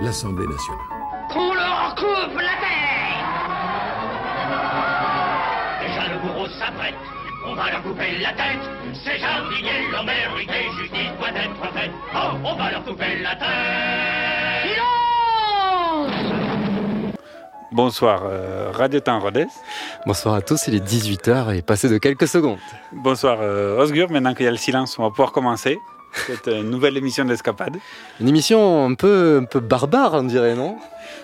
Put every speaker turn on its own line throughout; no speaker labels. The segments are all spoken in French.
l'Assemblée nationale.
Qu'on leur coupe la tête Déjà le bourreau s'apprête. On va leur couper la tête. Ces qui l'ont mérité, justice doit être faite. Oh, on va leur couper la tête. Silence
Bonsoir, euh, Radio Temps Rodez.
Bonsoir à tous, il est 18h et passé de quelques secondes.
Bonsoir euh, Osgur, maintenant qu'il y a le silence, on va pouvoir commencer cette nouvelle émission d'Escapade.
Une émission un peu, un peu barbare, on dirait, non?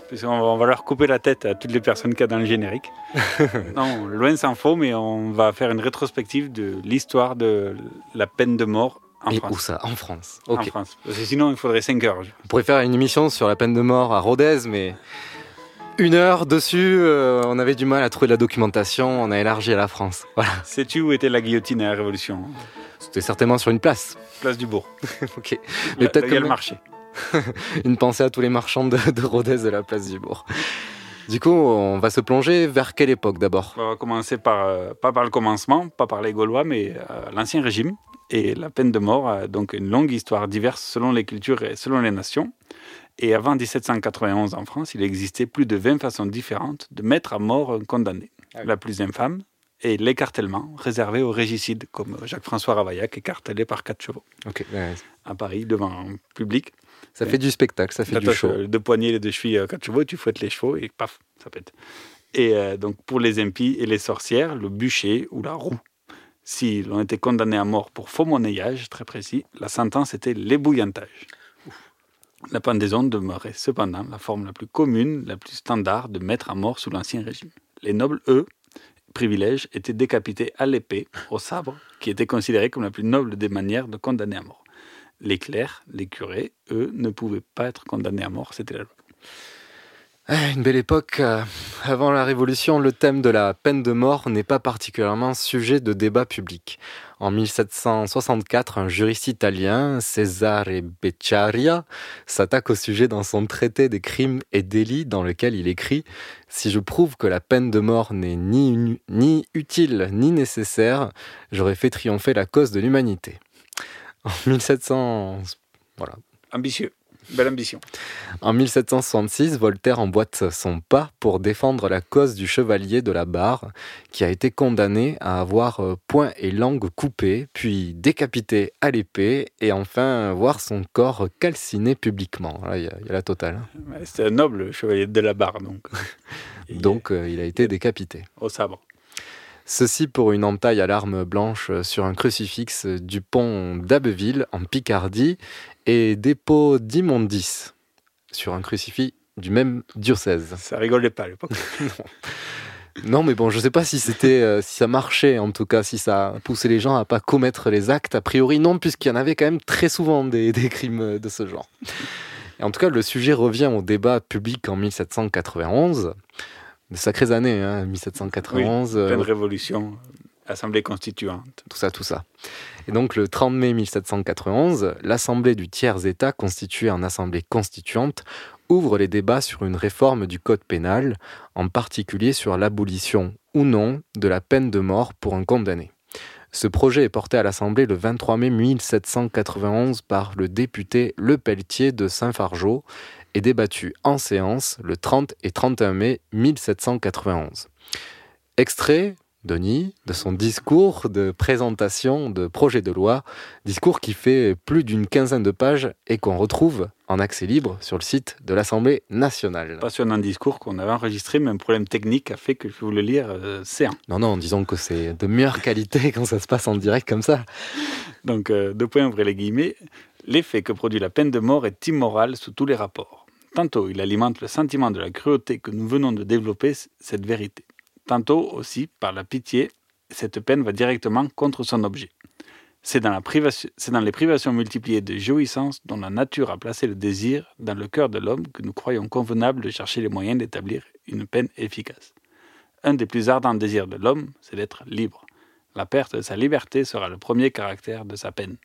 Parce qu'on va, on va leur couper la tête à toutes les personnes qu'il y a dans le générique. non, loin s'en faut, mais on va faire une rétrospective de l'histoire de la peine de mort en
Et
France.
où ça? En France.
En. France. Parce que sinon, il faudrait 5 heures.
On pourrait faire une émission sur la peine de mort à Rodez, mais une heure dessus, euh, on avait du mal à trouver de la documentation, on a élargi à la France. Voilà.
Sais-tu où était la guillotine à la Révolution?
C'était certainement sur une place.
Place du Bourg.
ok. Mais peut-être quand
le marché.
une pensée à tous les marchands de, de Rodez de la place du Bourg. Du coup, on va se plonger vers quelle époque d'abord?
On va commencer par, euh, pas par le commencement, pas par les Gaulois, mais euh, l'Ancien Régime. Et la peine de mort a donc une longue histoire diverse selon les cultures et selon les nations. Et avant 1791 en France, il existait plus de 20 façons différentes de mettre à mort un condamné. La plus infâme est l'écartèlement, réservé aux régicides, comme Jacques-François Ravaillac, écartelé par quatre chevaux
Ok, ouais,
à Paris devant un public.
Ça fait du spectacle, ça fait du show.
Deux poignets, les deux chevilles, quatre chevaux, tu fouettes les chevaux et paf, ça pète. Et euh, donc pour les impies et les sorcières, le bûcher ou la roue. Si l'on était condamné à mort pour faux monnayage, très précis, la sentence était l'ébouillantage. La pendaison demeurait cependant la forme la plus commune, la plus standard de mettre à mort sous l'Ancien Régime. Les nobles, eux, privilèges, étaient décapités à l'épée, au sabre, qui était considéré comme la plus noble des manières de condamner à mort. Les clercs, les curés, eux, ne pouvaient pas être condamnés à mort, c'était la loi.
Ah, Une belle époque. euh, Avant la Révolution, le thème de la peine de mort n'est pas particulièrement sujet de débat public. En 1764, un juriste italien, Cesare Beccaria, s'attaque au sujet dans son traité des crimes et délits dans lequel il écrit Si je prouve que la peine de mort n'est ni, ni utile ni nécessaire, j'aurais fait triompher la cause de l'humanité. En 1700... Voilà.
Ambitieux, belle ambition.
En 1766, Voltaire emboîte son pas pour défendre la cause du chevalier de la barre, qui a été condamné à avoir euh, poing et langue coupés, puis décapité à l'épée, et enfin voir son corps calciné publiquement. Là, il y, a- il y a la totale.
C'était un noble chevalier de la barre, donc.
Donc, euh, il a été décapité.
Au sabre.
Ceci pour une entaille à l'arme blanche sur un crucifix du pont d'Abbeville, en Picardie, et dépôt d'Immondis, sur un crucifix du même diocèse.
Ça rigolait pas à l'époque.
Non, mais bon, je sais pas si c'était, euh, si ça marchait, en tout cas, si ça poussait les gens à pas commettre les actes. A priori, non, puisqu'il y en avait quand même très souvent des, des crimes euh, de ce genre. Et en tout cas, le sujet revient au débat public en 1791. De sacrées années, hein, 1791. euh,
Pleine révolution, assemblée constituante.
tout ça, tout ça. Et donc le 30 mai 1791, l'Assemblée du tiers-État, constituée en Assemblée constituante, ouvre les débats sur une réforme du Code pénal, en particulier sur l'abolition ou non de la peine de mort pour un condamné. Ce projet est porté à l'Assemblée le 23 mai 1791 par le député Le Pelletier de Saint-Fargeau et débattu en séance le 30 et 31 mai 1791. Extrait Denis, de son discours de présentation de projet de loi, discours qui fait plus d'une quinzaine de pages et qu'on retrouve en accès libre sur le site de l'Assemblée nationale.
Passionnant discours qu'on avait enregistré, mais un problème technique a fait que je le lire euh, c'est un.
Non, non, disons que c'est de meilleure qualité quand ça se passe en direct comme ça.
Donc, euh, deux points, ouvrez les guillemets. L'effet que produit la peine de mort est immoral sous tous les rapports. Tantôt, il alimente le sentiment de la cruauté que nous venons de développer, cette vérité. Tantôt aussi, par la pitié, cette peine va directement contre son objet. C'est dans, les privations multipliées de jouissance dont la nature a placé le désir dans le cœur de l'homme que nous croyons convenable de chercher les moyens d'établir une peine efficace. Un des plus ardents désirs de l'homme, c'est d'être libre. La perte de sa liberté sera le premier caractère de sa peine.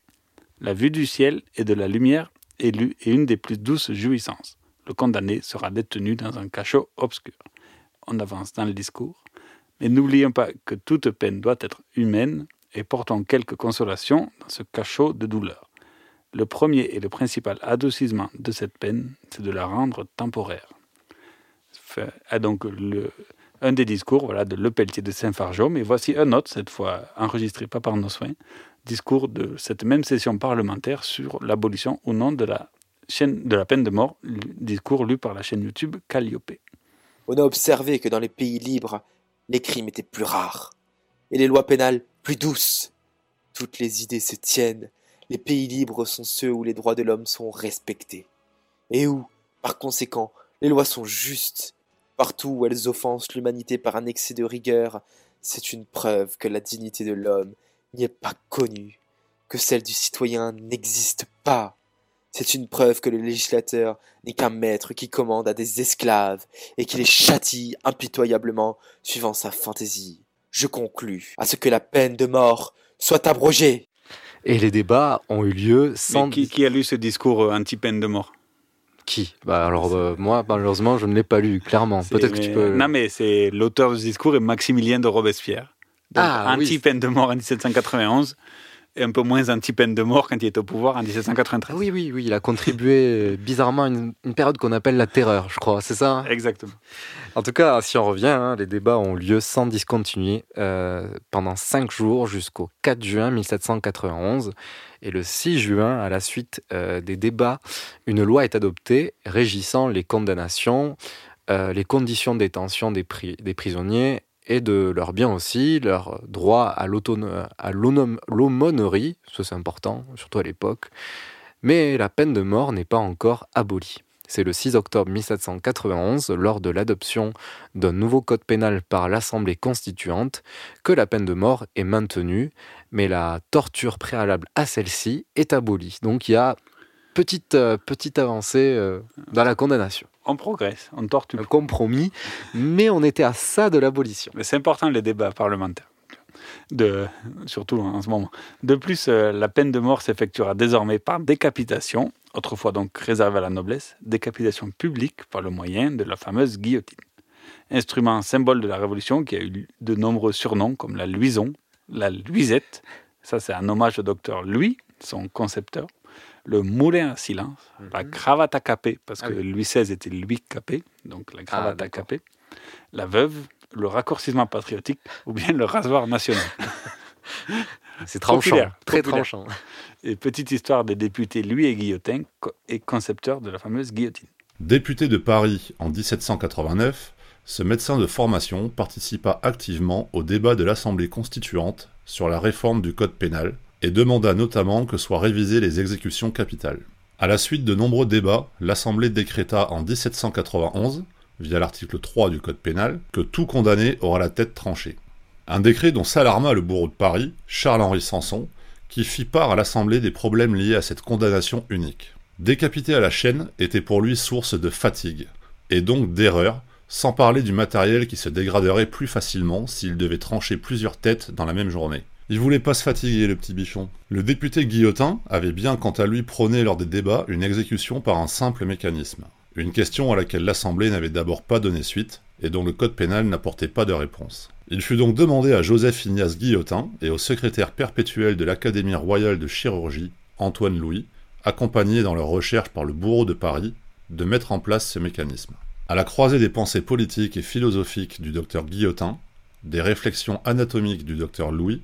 La vue du ciel et de la lumière est une des plus douces jouissances. Le condamné sera détenu dans un cachot obscur. On avance dans le discours. Mais n'oublions pas que toute peine doit être humaine et portons quelques consolations dans ce cachot de douleur. Le premier et le principal adoucissement de cette peine, c'est de la rendre temporaire. Ah, un des discours de Le Pelletier de Saint-Fargeau, mais voici un autre, cette fois enregistré pas par nos soins, discours de cette même session parlementaire sur l'abolition ou non de la, de la peine de mort, discours lu par la chaîne YouTube Calliope.
On a observé que dans les pays libres, les crimes étaient plus rares, et les lois pénales plus douces. Toutes les idées se tiennent, les pays libres sont ceux où les droits de l'homme sont respectés, et où, par conséquent, les lois sont justes. Partout où elles offensent l'humanité par un excès de rigueur, c'est une preuve que la dignité de l'homme n'y est pas connue, que celle du citoyen n'existe pas. C'est une preuve que le législateur n'est qu'un maître qui commande à des esclaves et qui les châtie impitoyablement suivant sa fantaisie. Je conclus à ce que la peine de mort soit abrogée.
Et les débats ont eu lieu sans...
qui, a lu ce discours euh, anti-peine de mort?
Qui? Bah alors euh, moi malheureusement je ne l'ai pas lu clairement. Peut-être que tu peux.
Non mais c'est l'auteur du discours est Maximilien de Robespierre. ah, anti-peine de mort en 1791 un peu moins anti-peine de mort quand il est au pouvoir en 1793.
Oui, oui, oui, il a contribué bizarrement à une, période qu'on appelle la terreur, je crois, c'est ça hein?
Exactement.
En tout cas, si on revient, hein, les débats ont lieu sans discontinuer euh, pendant cinq jours jusqu'au 4 juin 1791. Et le 6 juin, à la suite euh, des débats, une loi est adoptée régissant les condamnations, euh, les conditions de détention des, des prisonniers et de leurs biens aussi, leur droit à l'aumônerie, ça c'est important, surtout à l'époque. Mais la peine de mort n'est pas encore abolie. C'est le 6 octobre 1791, lors de l'adoption d'un nouveau code pénal par l'Assemblée constituante, que la peine de mort est maintenue, mais la torture préalable à celle-ci est abolie. Donc il y a petite, euh, petite avancée euh, dans la condamnation
on progresse, on tortue.
Un compromis, mais on était à ça de l'abolition.
Mais c'est important les débats parlementaires. De, surtout en ce moment. De plus, euh, la peine de mort s'effectuera désormais par décapitation, autrefois donc réservée à la noblesse, décapitation publique par le moyen de la fameuse guillotine. Instrument symbole de la Révolution qui a eu de nombreux surnoms comme la luison, la luisette, ça c'est un hommage au docteur Louis, son concepteur, le moulin à silence, la mhm. cravate à capé, parce ah que Louis XVI était Louis Capé, donc la cravate ah, à capé, la veuve, le raccourcissement patriotique ou bien le rasoir national.
C'est tranchant, très tranchant.
Et petite histoire des députés Louis et Guillotin et concepteur de la fameuse guillotine.
Député de Paris en 1789, ce médecin de formation participa activement au débat de l'Assemblée constituante sur la réforme du code pénal, et demanda notamment que soient révisées les exécutions capitales. À la suite de nombreux débats, l'Assemblée décréta en 1791, via l'article 3 du Code pénal, que tout condamné aura la tête tranchée. Un décret dont s'alarma le bourreau de Paris, Charles-Henri Sanson, qui fit part à l'Assemblée des problèmes liés à cette condamnation unique. Décapiter à la chaîne était pour lui source de fatigue, et donc d'erreur, sans parler du matériel qui se dégraderait plus facilement s'il devait trancher plusieurs têtes dans la même journée. Il voulait pas se fatiguer, le petit bichon. Le député Guillotin avait bien, quant à lui, prôné lors des débats une exécution par un simple mécanisme. Une question à laquelle l'Assemblée n'avait d'abord pas donné suite, et dont le code pénal n'apportait pas de réponse. Il fut donc demandé à Joseph Ignace Guillotin et au secrétaire perpétuel de l'Académie royale de chirurgie, Antoine Louis, accompagnés dans leur recherche par le bourreau de Paris, de mettre en place ce mécanisme. À la croisée des pensées politiques et philosophiques du docteur Guillotin, des réflexions anatomiques du docteur Louis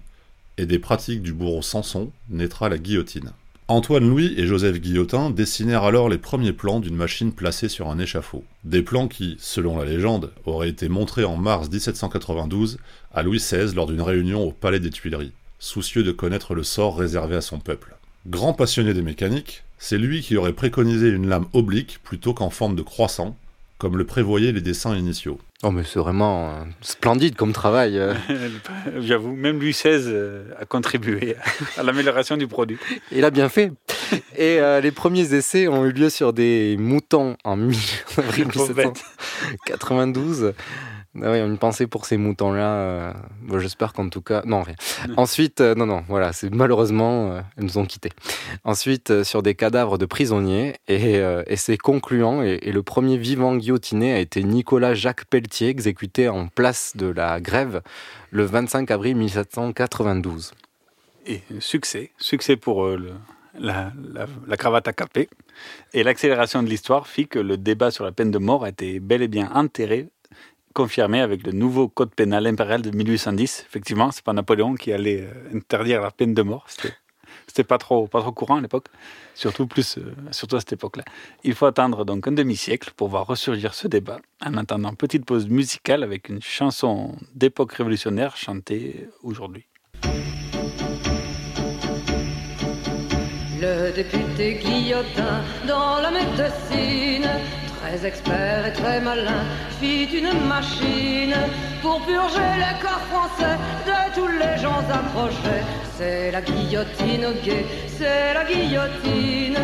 et des pratiques du bourreau Samson naîtra la guillotine. Antoine Louis et Joseph Guillotin dessinèrent alors les premiers plans d'une machine placée sur un échafaud. Des plans qui, selon la légende, auraient été montrés en mars 1792 à Louis XVI lors d'une réunion au Palais des Tuileries, soucieux de connaître le sort réservé à son peuple. Grand passionné des mécaniques, c'est lui qui aurait préconisé une lame oblique plutôt qu'en forme de croissant, comme le prévoyaient les dessins initiaux.
Oh mais c'est vraiment euh, splendide comme travail. euh.
J'avoue, même Louis XVI euh, a contribué à l'amélioration du produit.
Il a bien fait. Et euh, les premiers essais ont eu lieu sur des moutons en avril
Pauvre bête.
1792. Ah oui, une pensée pour ces moutons-là. euh, bon, J'espère qu'en tout cas... Non, rien. Ensuite, euh, non, non, voilà, c'est malheureusement, euh, elles nous ont quittés. Ensuite, euh, sur des cadavres de prisonniers, et, et c'est concluant, et, et le premier vivant guillotiné a été Nicolas Jacques Pelletier, exécuté en place de la grève le 25 avril 1792.
Et succès, succès pour le- la, la- la cravate à capé. Et l'accélération de l'histoire fit que le débat sur la peine de mort a été bel et bien enterré, confirmé avec le nouveau code pénal impérial de 1810. Effectivement, c'est pas Napoléon qui allait euh, interdire la peine de mort. C'était pas trop, pas trop courant à l'époque, surtout, plus, euh, surtout à cette époque-là. Il faut attendre donc un demi-siècle pour voir ressurgir ce débat. En attendant, petite pause musicale avec une chanson d'époque révolutionnaire chantée aujourd'hui.
Le député Guillotin dans la médecine, très expert et très malin, fit une machine pour purger les corps français de tous les gens approchés. C'est la guillotine au guet, c'est la guillotine.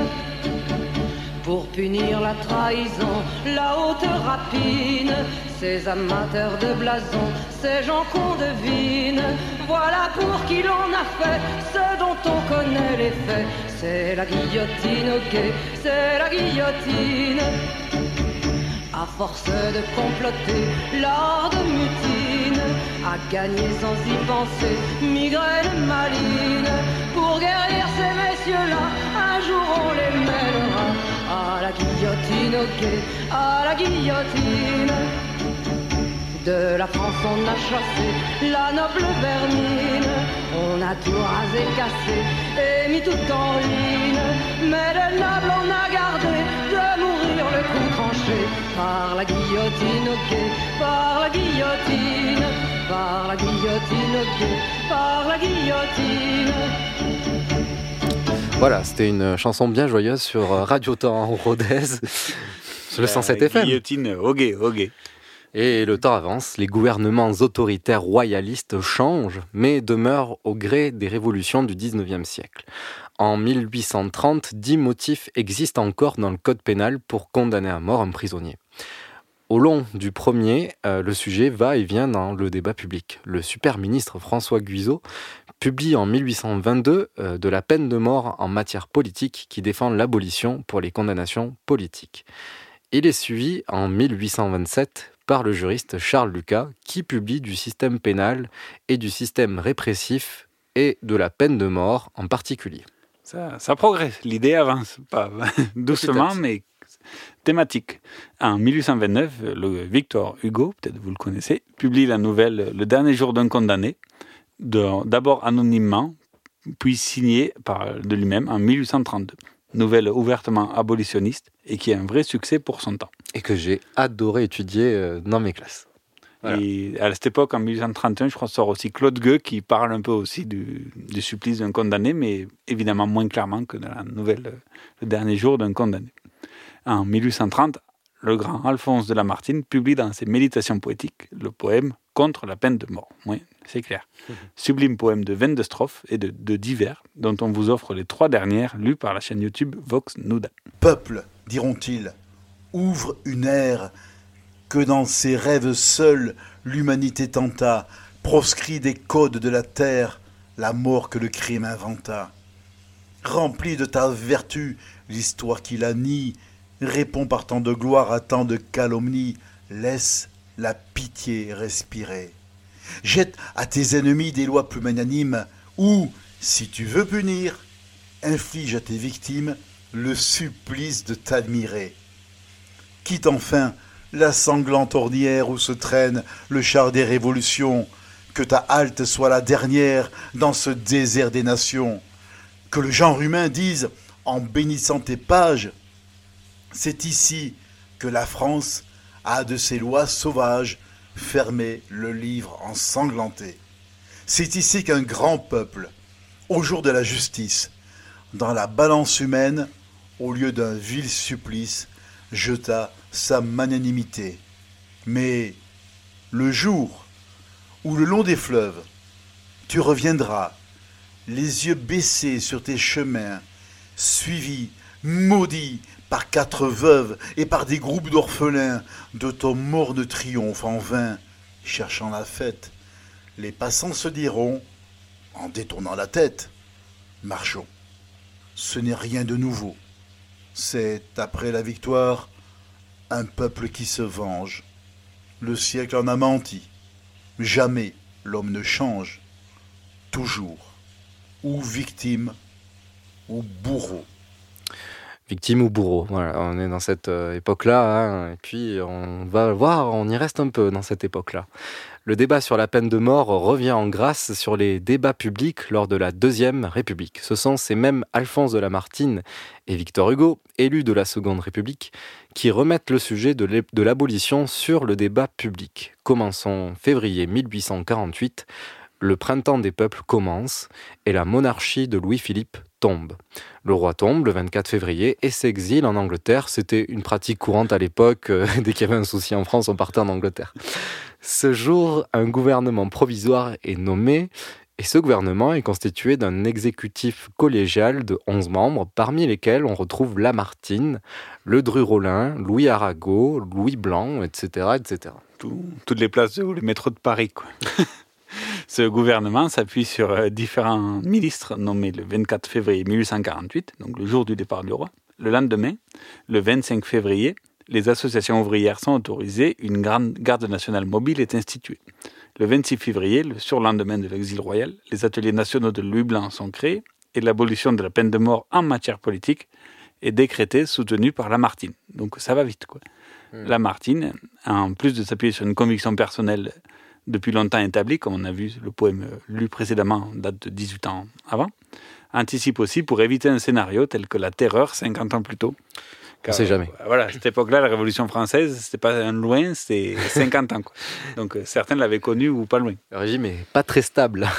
Pour punir la trahison, la haute rapine, ces amateurs de blason, ces gens qu'on devine, voilà pour qui l'on a fait ce dont on connaît les faits. C'est la guillotine guet, c'est la guillotine. À force de comploter, l'ordre de mutine a gagné sans y penser, migraine maline. Pour guérir ces messieurs-là, un jour on les mènera à la guillotine, ok, à la guillotine. De la France on a chassé la noble vermine, on a tout rasé, cassé et mis tout en ligne. Mais le noble on a gardé par la guillotine, ok, par la guillotine, par la guillotine, ok, par la guillotine.
Voilà, c'était une chanson bien joyeuse sur euh, Radio Temps Rodez, sur le 107 FM.
Guillotine, ok, ok.
Et le temps avance, les gouvernements autoritaires royalistes changent, mais demeurent au gré des révolutions du 19e siècle. En 1830, dix motifs existent encore dans le code pénal pour condamner à mort un prisonnier. Au long du premier, euh, le sujet va et vient dans le débat public. Le super ministre François Guizot publie en 1822 euh, de la peine de mort en matière politique qui défend l'abolition pour les condamnations politiques. Il est suivi en 1827 par le juriste Charles Lucas qui publie du système pénal et du système répressif et de la peine de mort en particulier.
Ça, ça progresse, l'idée avance, pas doucement, mais thématique. En 1829, le Victor Hugo, peut-être vous le connaissez, publie la nouvelle Le dernier jour d'un condamné, d'abord anonymement, puis signée par de lui-même en 1832. Nouvelle ouvertement abolitionniste et qui a un vrai succès pour son temps.
Et que j'ai adoré étudier euh, dans mes classes. Voilà.
Et à cette époque, en 1831, je crois, sort aussi Claude Gueux qui parle un peu aussi du, du supplice d'un condamné, mais évidemment moins clairement que dans la nouvelle Le dernier jour d'un condamné. En 1830, le grand Alphonse de Lamartine publie dans ses Méditations poétiques le poème Contre la peine de mort. Oui, c'est clair. Sublime poème de 22 strophes et de, de divers, dont on vous offre les trois dernières, lues par la chaîne YouTube Vox Nuda.
Peuple, diront-ils, ouvre une ère que dans ses rêves seuls l'humanité tenta, proscrit des codes de la terre, la mort que le crime inventa. Rempli de ta vertu, l'histoire qui la nie, répond par tant de gloire à tant de calomnie, laisse la pitié respirer. Jette à tes ennemis des lois plus magnanimes, ou, si tu veux punir, inflige à tes victimes le supplice de t'admirer. Quitte enfin la sanglante ornière où se traîne le char des révolutions, que ta halte soit la dernière dans ce désert des nations. Que le genre humain dise, en bénissant tes pages, c'est ici que la France a de ses lois sauvages fermé le livre ensanglanté. C'est ici qu'un grand peuple, au jour de la justice, dans la balance humaine, au lieu d'un vil supplice, jeta sa magnanimité. Mais le jour où le long des fleuves, tu reviendras, les yeux baissés sur tes chemins, suivi, maudit par quatre veuves et par des groupes d'orphelins, de ton morne triomphe en vain, cherchant la fête, les passants se diront, en détournant la tête, marchons. Ce n'est rien de nouveau. C'est, après la victoire, un peuple qui se venge. Le siècle en a menti. Jamais l'homme ne change. Toujours. Ou victime, ou bourreau.
Victime ou bourreau, voilà, on est dans cette euh, époque-là, hein, et puis on va voir, on y reste un peu dans cette époque-là. Le débat sur la peine de mort revient en grâce sur les débats publics lors de la Deuxième République. Ce sont ces mêmes Alphonse de Lamartine et Victor Hugo, élus de la Seconde République, qui remettent le sujet de l'abolition sur le débat public. Commençons février 1848, le printemps des peuples commence et la monarchie de Louis-Philippe tombe. Le roi tombe le 24 février et s'exile en Angleterre. C'était une pratique courante à l'époque. Euh, dès qu'il y avait un souci en France, on partait en Angleterre. Ce jour, un gouvernement provisoire est nommé et ce gouvernement est constitué d'un exécutif collégial de 11 membres, parmi lesquels on retrouve Lamartine, Le Dru-Rollin, Louis Arago, Louis Blanc, etc. etc.
toutes les places ou les métros de Paris, quoi. Ce gouvernement s'appuie sur euh, différents ministres nommés le 24 février 1848, donc le jour du départ du roi. Le lendemain, le 25 février, les associations ouvrières sont autorisées, une grande garde nationale mobile est instituée. Le 26 février, le surlendemain de l'exil royal, les ateliers nationaux de Louis Blanc sont créés et l'abolition de la peine de mort en matière politique est décrétée, soutenue par Lamartine. Donc ça va vite. Quoi. Hmm. Lamartine, en plus de s'appuyer sur une conviction personnelle depuis longtemps établi, comme on a vu le poème lu précédemment, date de 18 ans avant, anticipe aussi pour éviter un scénario tel que la terreur 50 ans plus tôt.
On ne sait jamais.
Euh, voilà, à cette époque-là, la Révolution française, c'était pas un loin, c'était 50 ans. Donc euh, certains l'avaient connu ou pas loin.
Le régime est pas très stable.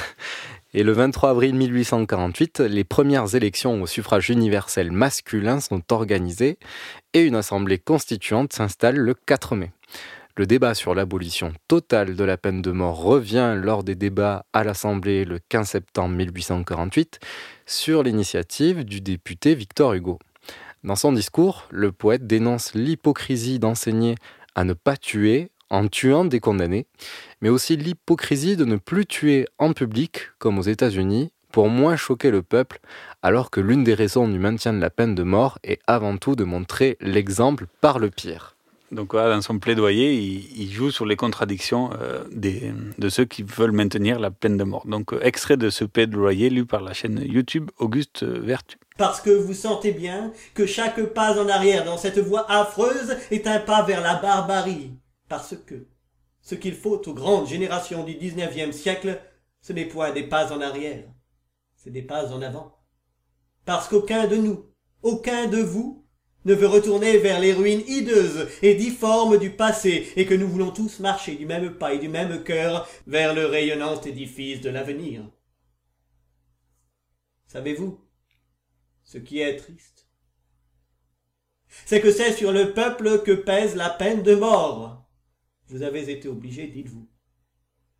Et le 23 avril 1848, les premières élections au suffrage universel masculin sont organisées et une assemblée constituante s'installe le 4 mai. Le débat sur l'abolition totale de la peine de mort revient lors des débats à l'Assemblée le 15 septembre 1848 sur l'initiative du député Victor Hugo. Dans son discours, le poète dénonce l'hypocrisie d'enseigner à ne pas tuer en tuant des condamnés, mais aussi l'hypocrisie de ne plus tuer en public, comme aux États-Unis, pour moins choquer le peuple, alors que l'une des raisons du maintien de la peine de mort est avant tout de montrer l'exemple par le pire.
Donc voilà, dans son plaidoyer, il, joue sur les contradictions euh, des, de ceux qui veulent maintenir la peine de mort. Donc euh, extrait de ce plaidoyer lu par la chaîne YouTube Auguste Vertu.
Parce que vous sentez bien que chaque pas en arrière dans cette voie affreuse est un pas vers la barbarie. Parce que ce qu'il faut aux grandes générations du XIXe siècle, ce n'est point des pas en arrière, c'est des pas en avant. Parce qu'aucun de nous, aucun de vous, ne veut retourner vers les ruines hideuses et difformes du passé, et que nous voulons tous marcher du même pas et du même cœur vers le rayonnant édifice de l'avenir. Savez-vous ce qui est triste? C'est que c'est sur le peuple que pèse la peine de mort. Vous avez été obligé, dites-vous.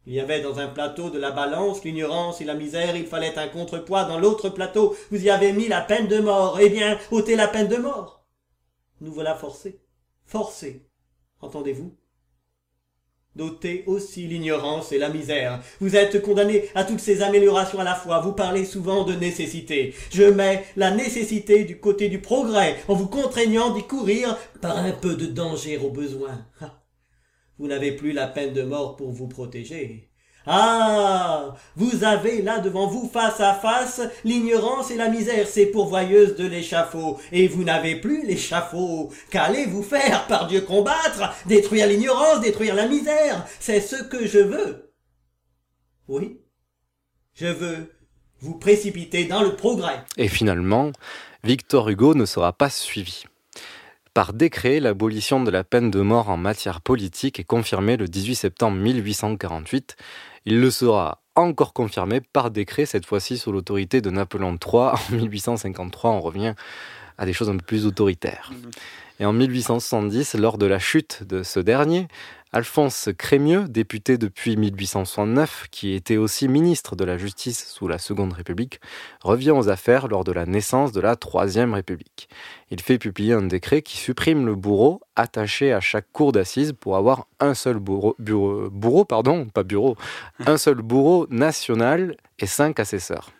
Il y avait dans un plateau de la balance l'ignorance et la misère, il fallait un contrepoids dans l'autre plateau, vous y avez mis la peine de mort. Eh bien, ôtez la peine de mort nous voilà forcés, forcés, entendez-vous? D'ôter aussi l'ignorance et la misère. Vous êtes condamnés à toutes ces améliorations à la fois. Vous parlez souvent de nécessité. Je mets la nécessité du côté du progrès en vous contraignant d'y courir par un peu de danger au besoin. Vous n'avez plus la peine de mort pour vous protéger. Ah. Vous avez là devant vous face à face l'ignorance et la misère, c'est pourvoyeuse de l'échafaud. Et vous n'avez plus l'échafaud. Qu'allez-vous faire, par Dieu, combattre? Détruire l'ignorance, détruire la misère. C'est ce que je veux. Oui. Je veux vous précipiter dans le progrès.
Et finalement, Victor Hugo ne sera pas suivi. Par décret, l'abolition de la peine de mort en matière politique est confirmée le 18 septembre 1848. Il le sera encore confirmé par décret, cette fois-ci sous l'autorité de Napoléon III en 1853. On revient à des choses un peu plus autoritaires. Et en 1870, lors de la chute de ce dernier, Alphonse Crémieux, député depuis 1869, qui était aussi ministre de la Justice sous la Seconde République, revient aux affaires lors de la naissance de la Troisième République. Il fait publier un décret qui supprime le bourreau attaché à chaque cour d'assises pour avoir un seul bourreau, bureau, bourreau, pardon, pas bureau, un seul bourreau national et cinq assesseurs.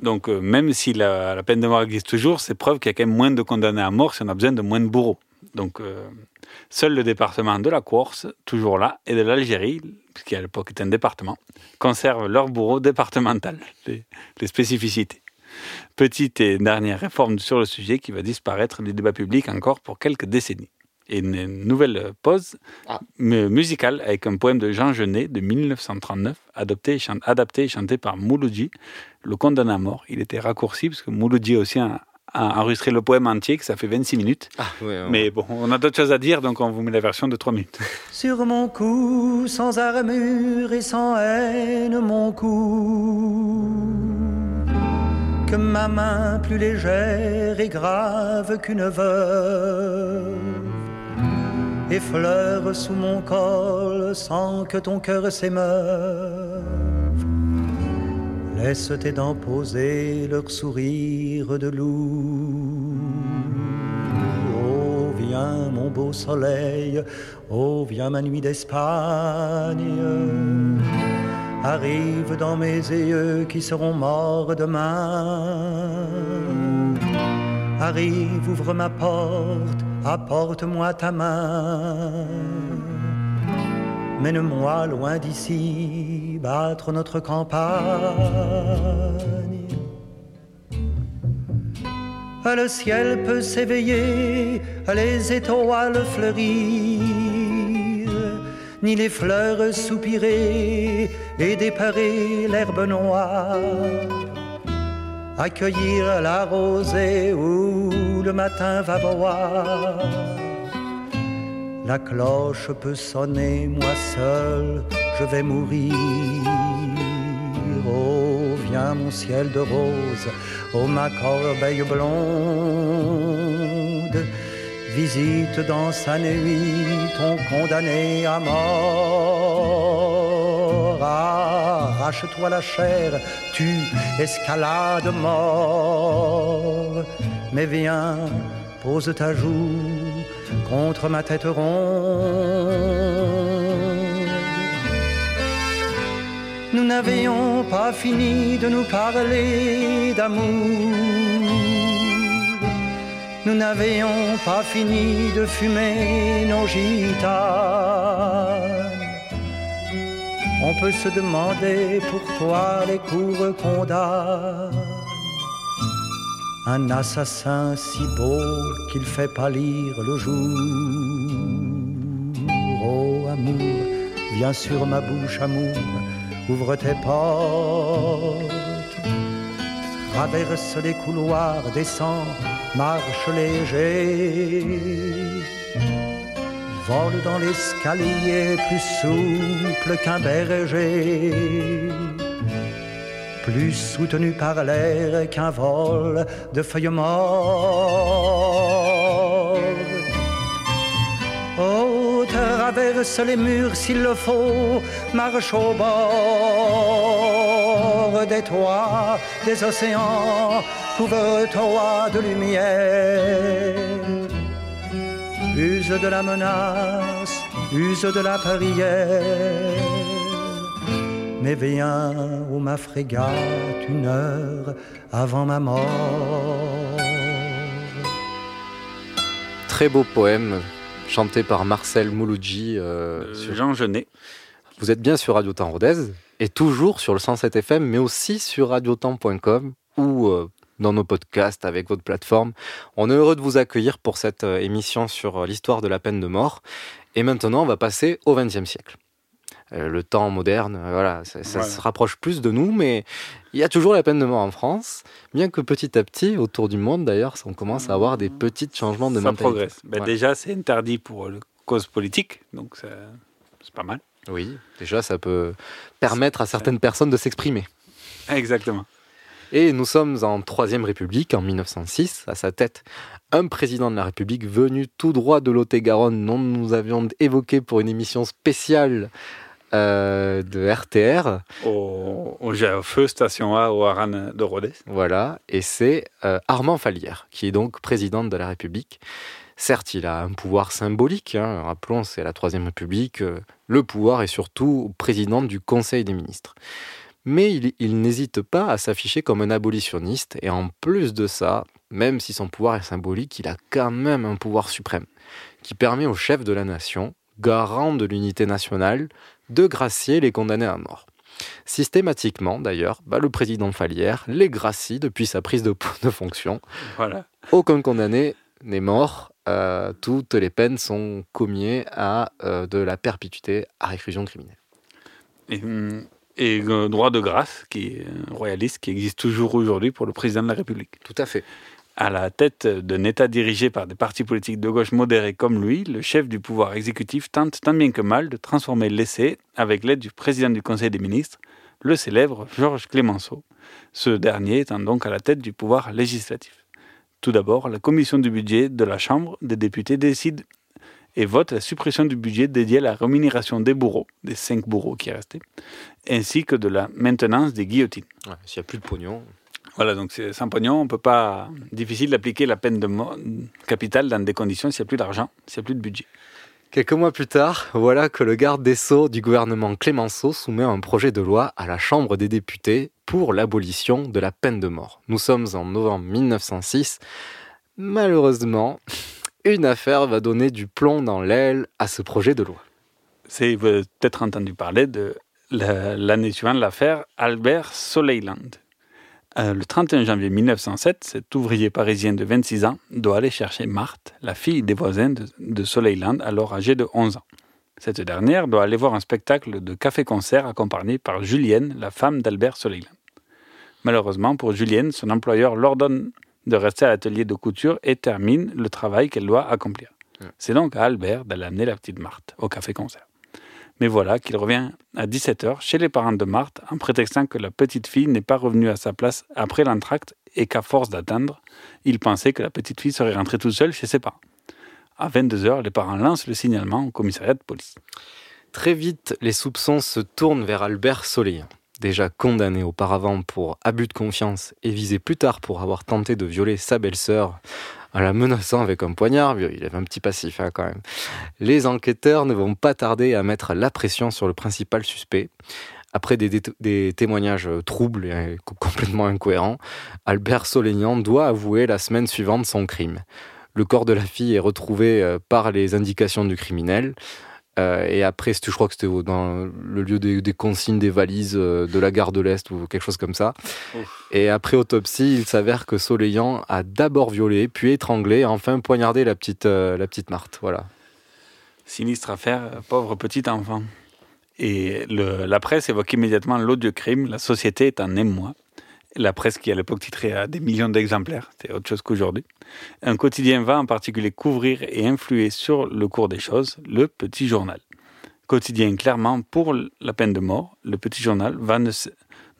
Donc, euh, même si la, la, peine de mort existe toujours, c'est preuve qu'il y a quand même moins de condamnés à mort si on a besoin de moins de bourreaux. Donc, euh, seul le département de la Corse, toujours là, et de l'Algérie, qui à l'époque était un département, conserve leur bourreau départemental, les, les, spécificités. Petite et dernière réforme sur le sujet qui va disparaître du débat public encore pour quelques décennies. Et une nouvelle pause ah. musicale avec un poème de Jean Genet de 1939, adopté et chant, adapté et chanté par Mouloudji, le condamné à mort. Il était raccourci parce que Mouloudji aussi a, a enregistré le poème entier, que ça fait 26 minutes.
Ah, oui, oui.
Mais bon, on a d'autres choses à dire, donc on vous met la version de 3 minutes.
Sur mon cou, sans armure et sans haine, mon cou. Que ma main plus légère et grave qu'une veuve effleure sous mon col sans que ton cœur s'émeuve. Laisse tes dents poser leur sourire de loup. Oh, viens mon beau soleil, oh, viens ma nuit d'Espagne. Arrive dans mes yeux qui seront morts demain. Arrive, ouvre ma porte, apporte-moi ta main. Mène-moi loin d'ici, battre notre campagne. Le ciel peut s'éveiller, les étoiles fleurir, ni les fleurs soupirer et déparer l'herbe noire. Accueillir la rosée où le matin va boire. La cloche peut sonner, moi seul, je vais mourir. Oh, viens mon ciel de rose, oh ma corbeille blonde. Visite dans sa nuit ton condamné à mort. Arrache-toi la chair, tu escalade mort. Mais viens, pose ta joue contre ma tête ronde. Nous n'avions pas fini de nous parler d'amour. Nous n'avions pas fini de fumer nos gitanes. On peut se demander pourquoi les cours condamnent un assassin si beau qu'il fait pâlir le jour. Oh amour, viens sur ma bouche, amour, ouvre tes portes. Traverse les couloirs, descends, marche léger. Vole dans l'escalier plus souple qu'un berger plus soutenu par l'air qu'un vol de feuilles mortes. Oh, traverse les murs s'il le faut, marche au bord des toits, des océans, couvre-toi de lumière. Use de la menace, use de la prière mais viens ma frégate une heure avant ma mort.
Très beau poème chanté par Marcel Mouloudji. Euh,
sur... Jean Genet.
Vous êtes bien sur Radio Temps Rodez et toujours sur le 107 FM, mais aussi sur radiotemps.com ou euh, dans nos podcasts avec votre plateforme. On est heureux de vous accueillir pour cette euh, émission sur l'histoire de la peine de mort. Et maintenant, on va passer au XXe siècle. Euh, le temps moderne, euh, voilà, ça, se rapproche plus de nous, mais il y a toujours la peine de mort en France, bien que petit à petit, autour du monde d'ailleurs, on commence à avoir des petits changements de
Ça
mentalité.
progresse. Ben,
Ouais.
Déjà, c'est interdit pour le cause politique, donc c'est pas mal.
Oui, déjà ça peut permettre à certaines personnes de s'exprimer.
Exactement.
Et nous sommes en Troisième République, en 1906, à sa tête un président de la République venu tout droit de Lot-et-Garonne, dont nous avions évoqué pour une émission spéciale euh, de RTR.
Au, au, au feu station A au Haran de Rodez.
Voilà, et c'est euh, Armand Fallière, qui est donc président de la République. Certes, il a un pouvoir symbolique, hein, rappelons, c'est la Troisième République, euh, le pouvoir est surtout président du Conseil des ministres. Mais il, il n'hésite pas à s'afficher comme un abolitionniste, et en plus de ça, même si son pouvoir est symbolique, il a quand même un pouvoir suprême, qui permet au chef de la nation, garant de l'unité nationale, de gracier les condamnés à mort. Systématiquement, d'ailleurs, bah, le président Fallière les gracie depuis sa prise de, de fonction.
Voilà.
Aucun condamné n'est mort. euh, toutes les peines sont commises à euh, de la perpétuité à réclusion criminelle.
Et, hum, et le droit de grâce, qui est royaliste, qui existe toujours aujourd'hui pour le président de la République.
Tout à fait.
À la tête d'un État dirigé par des partis politiques de gauche modérés comme lui, le chef du pouvoir exécutif tente tant bien que mal de transformer l'essai avec l'aide du président du Conseil des ministres, le célèbre Georges Clémenceau. Ce dernier étant donc à la tête du pouvoir législatif. Tout d'abord, la commission du budget de la Chambre des députés décide et vote la suppression du budget dédié à la rémunération des bourreaux, des cinq bourreaux qui restaient, ainsi que de la maintenance des guillotines.
S'il n'y a plus de pognon.
Voilà, donc c'est sans pognon, on peut pas. Difficile d'appliquer la peine de mort capitale dans des conditions s'il n'y a plus d'argent, s'il n'y a plus de budget.
Quelques mois plus tard, voilà que le garde des Sceaux du gouvernement Clémenceau soumet un projet de loi à la Chambre des députés pour l'abolition de la peine de mort. Nous sommes en novembre 1906. Malheureusement, une affaire va donner du plomb dans l'aile à ce projet de loi.
C'est vous avez peut-être entendu parler de la- l'année suivante l'affaire Albert Soleiland. Euh, le 31 janvier 1907, cet ouvrier parisien de 26 ans doit aller chercher Marthe, la fille des voisins de, de Soleiland, alors âgée de 11 ans. Cette dernière doit aller voir un spectacle de café-concert accompagné par Julienne, la femme d'Albert Soleiland. Malheureusement pour Julienne, son employeur l'ordonne de rester à l'atelier de couture et termine le travail qu'elle doit accomplir. C'est donc à Albert d'aller amener la petite Marthe au café-concert. Mais voilà qu'il revient à 17h chez les parents de Marthe en prétextant que la petite fille n'est pas revenue à sa place après l'entracte et qu'à force d'attendre, il pensait que la petite fille serait rentrée toute seule chez ses parents. À 22h, les parents lancent le signalement au commissariat de police.
Très vite, les soupçons se tournent vers Albert Soleillant. Déjà condamné auparavant pour abus de confiance et visé plus tard pour avoir tenté de violer sa belle-sœur en la menaçant avec un poignard, il avait un petit passif hein, quand même. Les enquêteurs ne vont pas tarder à mettre la pression sur le principal suspect. Après des, témoignages troubles et co- complètement incohérents, Albert Soleignan doit avouer la semaine suivante son crime. Le corps de la fille est retrouvé euh, par les indications du criminel. Euh, et après, je crois que c'était dans le lieu des, des consignes des valises euh, de la gare de l'Est ou quelque chose comme ça. Et après autopsie, il s'avère que Soleillant a d'abord violé, puis étranglé, et enfin poignardé la petite, euh, la petite Marthe. Voilà.
Sinistre affaire, pauvre petit enfant. Et le- la presse évoque immédiatement l'odieux crime, la société est en émoi. La presse qui à l'époque titrait à des millions d'exemplaires, c'est autre chose qu'aujourd'hui. Un quotidien va en particulier couvrir et influer sur le cours des choses, le Petit Journal. Quotidien clairement pour la peine de mort, le Petit Journal va ne,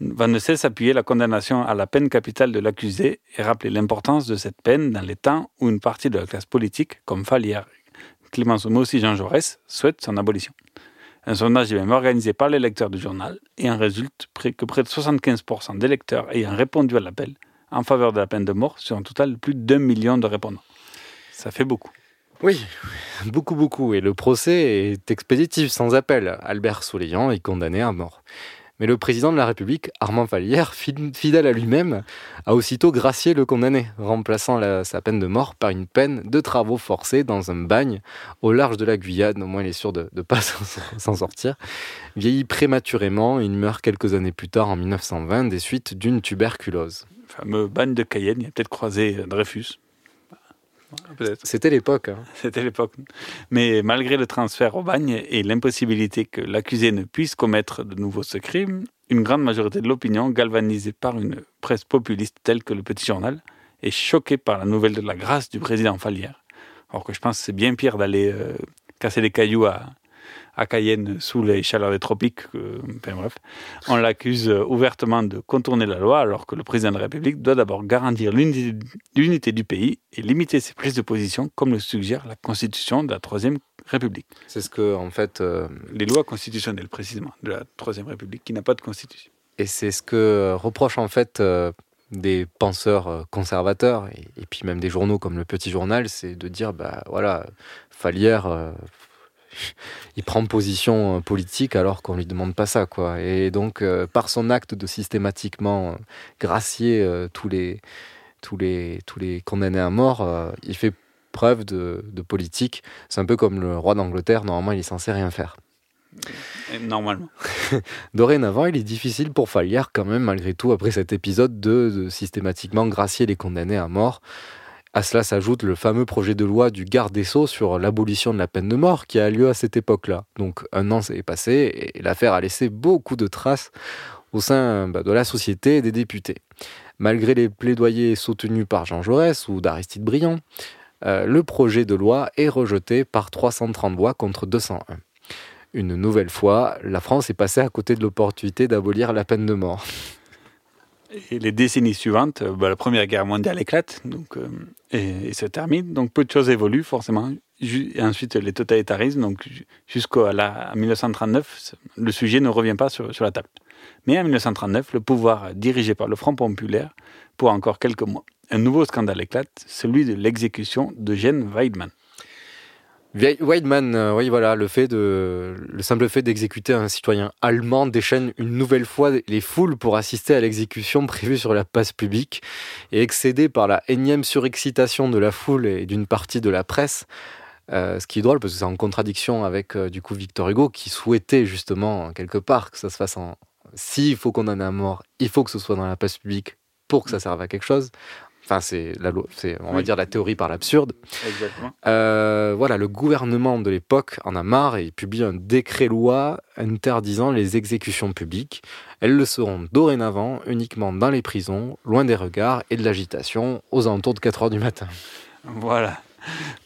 va ne cesse appuyer la condamnation à la peine capitale de l'accusé et rappeler l'importance de cette peine dans les temps où une partie de la classe politique, comme Falière, Clémenceau, mais aussi Jean Jaurès, souhaite son abolition. Un sondage est même organisé par les lecteurs du journal et en résulte près- que près de 75% des lecteurs ayant répondu à l'appel en faveur de la peine de mort sur un total de plus d'un million de répondants. Ça fait beaucoup.
Oui, beaucoup, beaucoup. Et le procès est expéditif, sans appel. Albert Soleillant est condamné à mort. Mais le président de la République, Armand Vallière, fi- fidèle à lui-même, a aussitôt gracié le condamné, remplaçant la- sa peine de mort par une peine de travaux forcés dans un bagne au large de la Guyane. Au moins, il est sûr de ne pas s'en- s'en sortir. Vieilli prématurément, il meurt quelques années plus tard, en 1920, des suites d'une tuberculose.
Le fameux bagne de Cayenne, il a peut-être croisé euh, Dreyfus.
C'était l'époque. hein.
C'était l'époque. Mais malgré le transfert au bagne et l'impossibilité que l'accusé ne puisse commettre de nouveau ce crime, une grande majorité de l'opinion, galvanisée par une presse populiste telle que le Petit Journal, est choquée par la nouvelle de la grâce du président Falière. Alors que je pense que c'est bien pire d'aller euh, casser des cailloux à, à Cayenne sous les chaleurs des tropiques. enfin bref, on l'accuse euh, ouvertement de contourner la loi alors que le président de la République doit d'abord garantir l'unité du pays et limiter ses prises de position comme le suggère la Constitution de la Troisième République.
C'est ce que, en fait. euh,
Les lois constitutionnelles, précisément, de la Troisième République, qui n'a pas de constitution.
Et c'est ce que euh, reprochent en fait euh, des penseurs conservateurs et, et puis même des journaux comme le Petit Journal, c'est de dire bah voilà, Falière, il prend position euh, politique alors qu'on lui demande pas ça quoi. Et donc euh, par son acte de systématiquement euh, gracier euh, tous les tous les tous les condamnés à mort, euh, il fait preuve de, de politique. C'est un peu comme le roi d'Angleterre, normalement il est censé rien faire.
Normalement.
Dorénavant, il est difficile pour Falière, quand même, malgré tout, après cet épisode, de, de systématiquement gracier les condamnés à mort. À cela s'ajoute le fameux projet de loi du garde des Sceaux sur l'abolition de la peine de mort qui a lieu à cette époque-là. Donc un an s'est passé et l'affaire a laissé beaucoup de traces au sein bah, de la société et des députés. Malgré les plaidoyers soutenus par Jean Jaurès ou d'Aristide Briand, euh, le projet de loi est rejeté par 330 voix contre 201. Une nouvelle fois, la France est passée à côté de l'opportunité d'abolir la peine de mort.
Et les décennies suivantes, euh, bah, la Première Guerre mondiale éclate donc, euh, et, se termine. Donc peu de choses évoluent forcément. Ensuite, les totalitarismes. Donc ju- jusqu'à la- à 1939, c- le sujet ne revient pas sur, la table. Mais en 1939, le pouvoir dirigé par le Front populaire pour encore quelques mois. Un nouveau scandale éclate, celui de l'exécution d'Eugène Weidmann.
Wei- Weidmann, euh, oui, voilà, le fait de, le simple fait d'exécuter un citoyen allemand déchaîne une nouvelle fois les foules pour assister à l'exécution prévue sur la place publique et excédé par la énième surexcitation de la foule et d'une partie de la presse. euh, ce qui est drôle parce que c'est en contradiction avec euh, du coup Victor Hugo qui souhaitait justement quelque part que ça se fasse en s'il faut condamner à mort, il faut que ce soit dans la place publique pour que ça serve à quelque chose. Enfin, c'est la loi, c'est on va
Oui.
dire la théorie par l'absurde.
Exactement.
Euh, voilà, le gouvernement de l'époque en a marre et publie un décret-loi interdisant les exécutions publiques. Elles le seront dorénavant uniquement dans les prisons, loin des regards et de l'agitation, aux alentours de 4 heures du matin.
Voilà.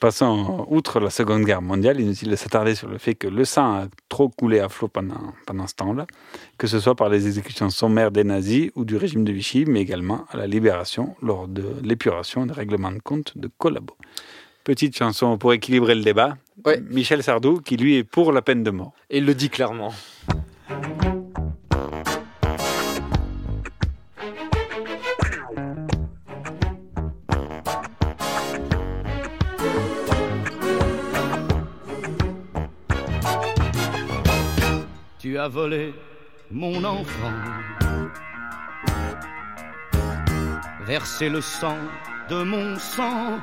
Passons outre la Seconde Guerre mondiale, inutile de s'attarder sur le fait que le sang a trop coulé à flot pendant, pendant ce temps-là, que ce soit par les exécutions sommaires des nazis ou du régime de Vichy, mais également à la libération lors de l'épuration des règlements de compte de Collabo. Petite chanson pour équilibrer le débat. Michel Sardou, qui lui est pour la peine de mort.
Et il le dit clairement.
Tu as volé mon enfant, versé le sang de mon sang.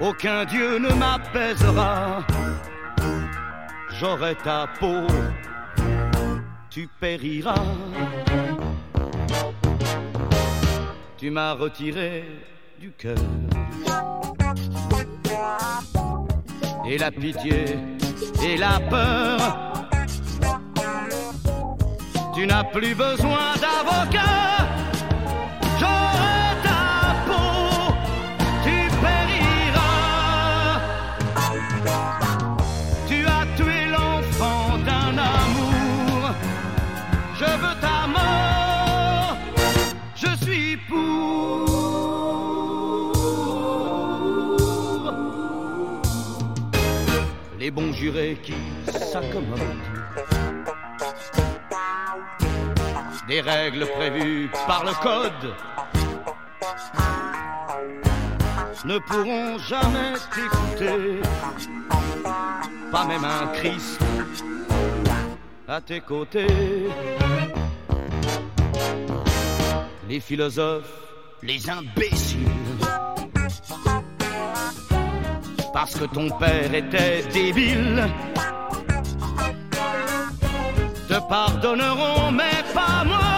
Aucun Dieu ne m'apaisera, j'aurai ta peau, tu périras. Tu m'as retiré du cœur et la pitié et la peur. Tu n'as plus besoin d'avocat. Jurés qui s'accommodent des règles prévues par le code. Ne pourront jamais t'écouter, pas même un Christ à tes côtés. Les philosophes, les imbéciles, parce que ton père était débile, te pardonneront, mais pas moi.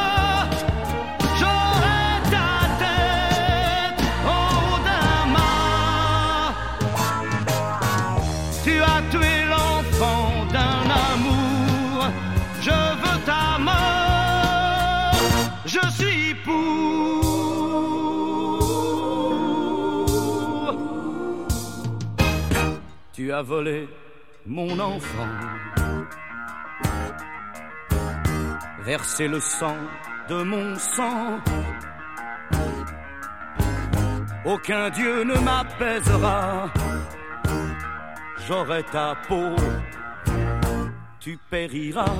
Tu as volé mon enfant, versé le sang de mon sang. Aucun dieu ne m'apaisera, j'aurai ta peau, tu périras.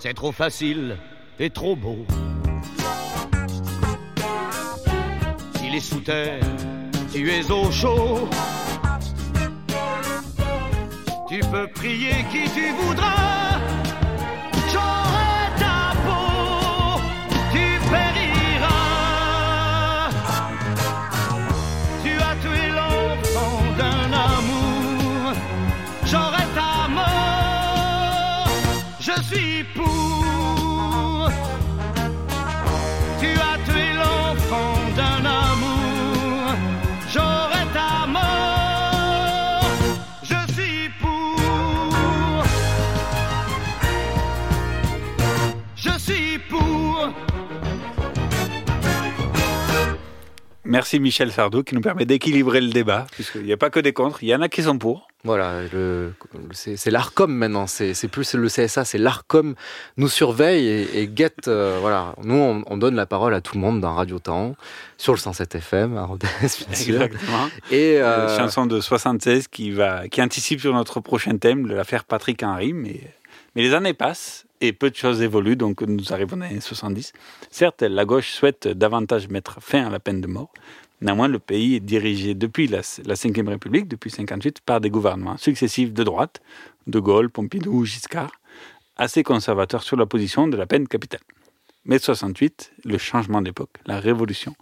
C'est trop facile et trop beau. S'il est sous terre, tu es au chaud. Tu peux prier qui tu voudras.
Merci Michel Sardou qui nous permet d'équilibrer le débat, puisqu'il n'y a pas que des contre, il y en a qui sont pour.
Voilà, c'est l'ARCOM maintenant, c'est plus le CSA, c'est l'ARCOM nous surveille et, et guette. euh, voilà, nous on, on donne la parole à tout le monde dans Radio Temps, sur le 107 FM, à Rodez, bien sûr.
Exactement.
Et
Une
euh,
chanson de 76 qui, va, qui anticipe sur notre prochain thème, l'affaire Patrick Henry. Mais, mais les années passent et peu de choses évoluent, donc nous arrivons dans les années 70. Certes, la gauche souhaite davantage mettre fin à la peine de mort. Néanmoins, le pays est dirigé depuis la, la République, depuis 58, par des gouvernements successifs de droite, De Gaulle, Pompidou, Giscard, assez conservateurs sur la position de la peine capitale. Mais 68, le changement d'époque, la révolution,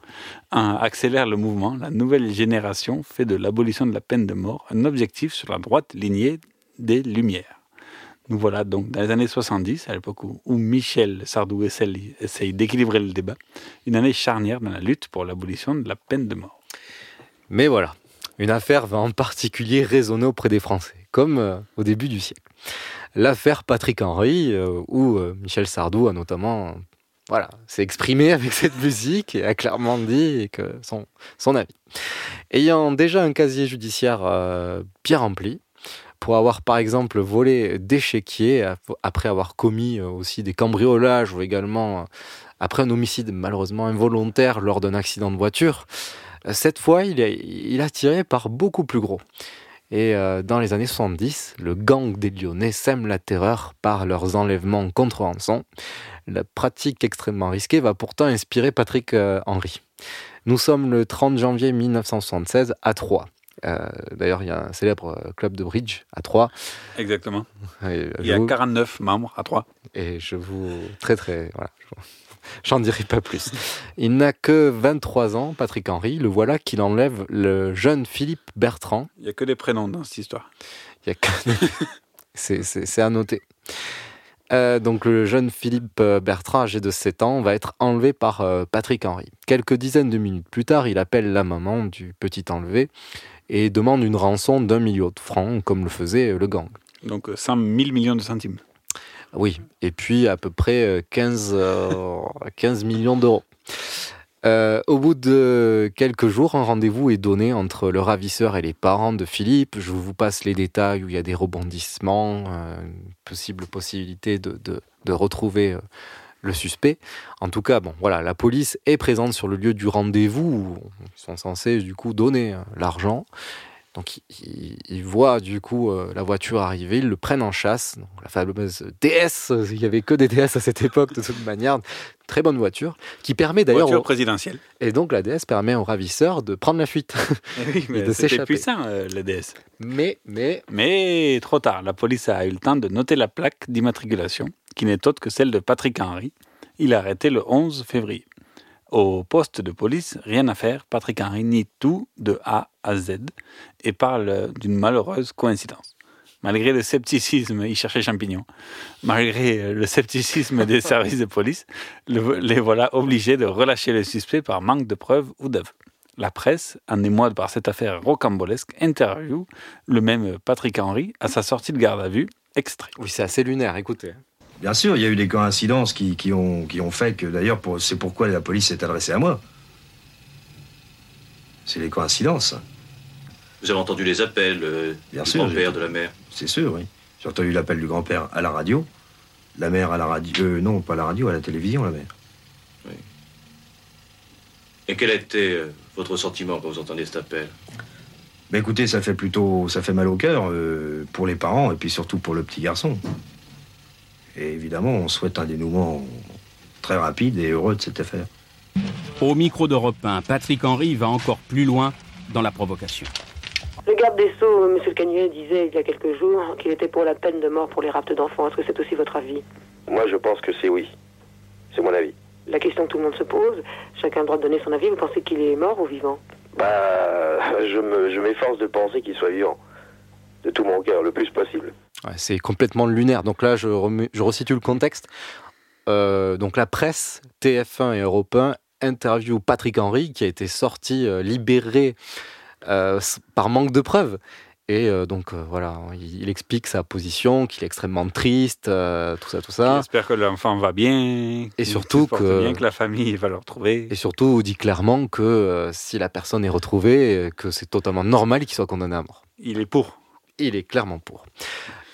hein, accélère le mouvement. La nouvelle génération fait de l'abolition de la peine de mort un objectif sur la droite lignée des Lumières. Nous voilà donc dans les années 70, à l'époque où, Michel Sardou essaye, d'équilibrer le débat, une année charnière dans la lutte pour l'abolition de la peine de mort.
Mais voilà, une affaire va en particulier résonner auprès des Français, comme euh, au début du siècle. L'affaire Patrick Henry, euh, où euh, Michel Sardou a notamment voilà, s'est exprimé avec cette musique et a clairement dit son, avis. Ayant déjà un casier judiciaire bien rempli, pour avoir par exemple volé des chéquiers, ap- après avoir commis euh, aussi des cambriolages ou également euh, après un homicide malheureusement involontaire lors d'un accident de voiture, euh, cette fois il a, tiré par beaucoup plus gros. Et dans les années 70, le gang des Lyonnais sème la terreur par leurs enlèvements contre rançon. La pratique extrêmement risquée va pourtant inspirer Patrick Henry. Nous sommes le 30 janvier 1976 à Troyes. Euh, D'ailleurs, il y a un célèbre euh, club de bridge à Troyes.
Exactement.
Et,
Il y a
vous-
49 membres à 3.
Et je vous. Très, très. Voilà. J'en dirai pas plus. Il n'a que 23 ans, Patrick Henry. Le voilà qu'il enlève le jeune Philippe Bertrand.
Il n'y a que des prénoms dans cette histoire.
Il y a que... c'est, c'est- c'est à noter. Euh, donc le jeune Philippe Bertrand, âgé de 7 ans, va être enlevé par euh, Patrick Henry. Quelques dizaines de minutes plus tard, il appelle la maman du petit enlevé et demande une rançon d'un million de francs, comme le faisait euh, le gang.
Donc euh, 100 000 millions de centimes.
Oui, et puis à peu près euh, 15, euh, 15 millions d'euros. Euh, au bout de quelques jours, un rendez-vous est donné entre le ravisseur et les parents de Philippe. Je vous passe les détails où il y a des rebondissements, euh, une possible possibilité de, de- de retrouver euh, le suspect. En tout cas, bon, voilà, la police est présente sur le lieu du rendez-vous où ils sont censés du coup donner euh, l'argent. Donc ils, voient du coup euh, la voiture arriver, ils le prennent en chasse. Donc, la fameuse DS, il y avait que des DS à cette époque de toute manière. Très bonne voiture qui permet d'ailleurs.
Voiture
au-
présidentielle.
Et donc la DS permet au ravisseur de prendre la fuite
Eh oui, mais
de
c'était puissant, euh, le DS.
Mais, mais,
Mais trop tard, la police a eu le temps de noter la plaque d'immatriculation, qui n'est autre que celle de Patrick Henry. Il est arrêté le 11 février. Au poste de police, rien à faire, Patrick Henry nie tout de A à Z et parle d'une malheureuse coïncidence. Malgré le scepticisme, il cherchait champignons, malgré le scepticisme des services de police, le- les voilà obligés de relâcher le suspect par manque de preuves ou d'aveux. La presse, en émoi par cette affaire rocambolesque, interview le même Patrick Henry à sa sortie de garde à vue. Extrait.
Oui, c'est assez lunaire, écoutez.
Bien sûr, il y a eu des coïncidences qui, qui ont, qui ont fait que, d'ailleurs, c'est pourquoi la police s'est adressée à moi. C'est les coïncidences.
Vous avez entendu les appels euh,
Bien
du
sûr,
grand-père,
j'ai-
de la mère
C'est sûr, oui. J'ai entendu l'appel du grand-père à la radio, la mère à la radio. euh, non, pas à la radio, à la télévision, la mère.
Et quel a été euh, votre sentiment quand vous entendez cet appel?
Écoutez, ça fait plutôt. ça fait mal au cœur euh, pour les parents et puis surtout pour le petit garçon. Et évidemment, on souhaite un dénouement très rapide et heureux de cette affaire.
Au micro d'Europe 1, Patrick Henry va encore plus loin dans la provocation.
Le garde des Sceaux, M. le Cagnier, disait il y a quelques jours qu'il était pour la peine de mort pour les raptes d'enfants. Est-ce que c'est aussi votre avis?
Moi, je pense que c'est oui. C'est mon avis.
La question que tout le monde se pose, chacun a le droit de donner son avis, vous pensez qu'il est mort ou vivant?
Bah, je me, je m'efforce de penser qu'il soit vivant. De tout mon cœur, le plus possible.
Ouais, c'est complètement lunaire. Donc là, je, resitue le contexte. Euh, donc la presse, TF1 et Europe 1 interviewent Patrick Henry, qui a été sorti, euh, libéré euh, par manque de preuves. Et donc voilà, il, il explique sa position, qu'il est extrêmement triste, tout ça, tout ça.
J'espère que l'enfant va bien.
Et surtout que-
bien que la famille va le retrouver.
Et surtout, dit clairement que si la personne est retrouvée, que c'est totalement normal qu'il soit condamné à mort.
Il est pour.
Il est clairement pour.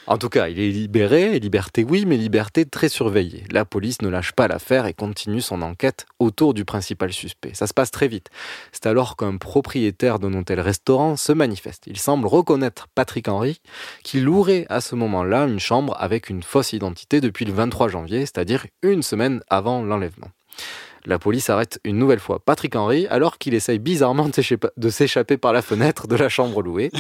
En tout cas, il est libéré, liberté oui, mais liberté très surveillée. La police ne lâche pas l'affaire et continue son enquête autour du principal suspect. Ça se passe très vite. C'est alors qu'un propriétaire d'un hôtel-restaurant se manifeste. Il semble reconnaître Patrick Henry, qui louerait à ce moment-là une chambre avec une fausse identité depuis le 23 janvier, c'est-à-dire une semaine avant l'enlèvement. La police arrête une nouvelle fois Patrick Henry alors qu'il essaye bizarrement de s'échapper- par la fenêtre de la chambre louée.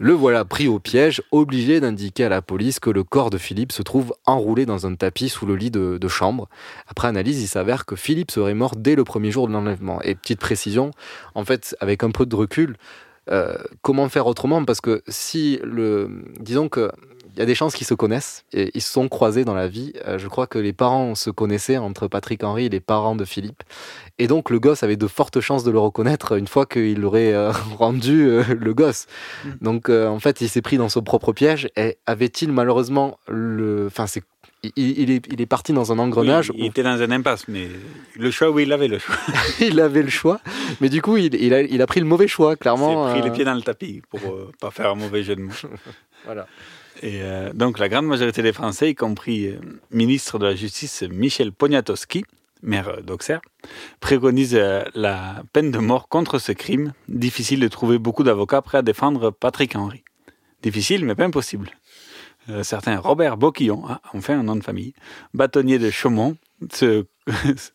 Le voilà pris au piège, obligé d'indiquer à la police que le corps de Philippe se trouve enroulé dans un tapis sous le lit de, chambre. Après analyse, il s'avère que Philippe serait mort dès le premier jour de l'enlèvement. Et petite précision, en fait, avec un peu de recul, euh, comment faire autrement? Parce que si le, disons que y a des chances qu'ils se connaissent et ils se sont croisés dans la vie. Euh, je crois que les parents se connaissaient entre Patrick Henry et les parents de Philippe. Et donc le gosse avait de fortes chances de le reconnaître une fois qu'il aurait euh, rendu euh, le gosse. Donc euh, en fait, il s'est pris dans son propre piège. Et avait-il malheureusement le, enfin c'est, il, il est, il est parti dans un engrenage.
Oui, il était dans un impasse, mais le choix, oui, il avait le choix.
il avait le choix, mais du coup, il, il a, il a pris le mauvais choix, clairement.
Il a pris les pieds dans le tapis pour euh, pas faire un mauvais jeu de mots.
Voilà.
Euh, donc la grande majorité des Français, y compris euh, ministre de la Justice Michel Poniatowski, maire d'Auxerre, préconisent euh, la peine de mort contre ce crime. Difficile de trouver beaucoup d'avocats prêts à défendre Patrick Henry. Difficile, mais pas impossible. Euh, certains Robert Boquillon, ah, enfin un nom de famille, bâtonnier de Chaumont, se,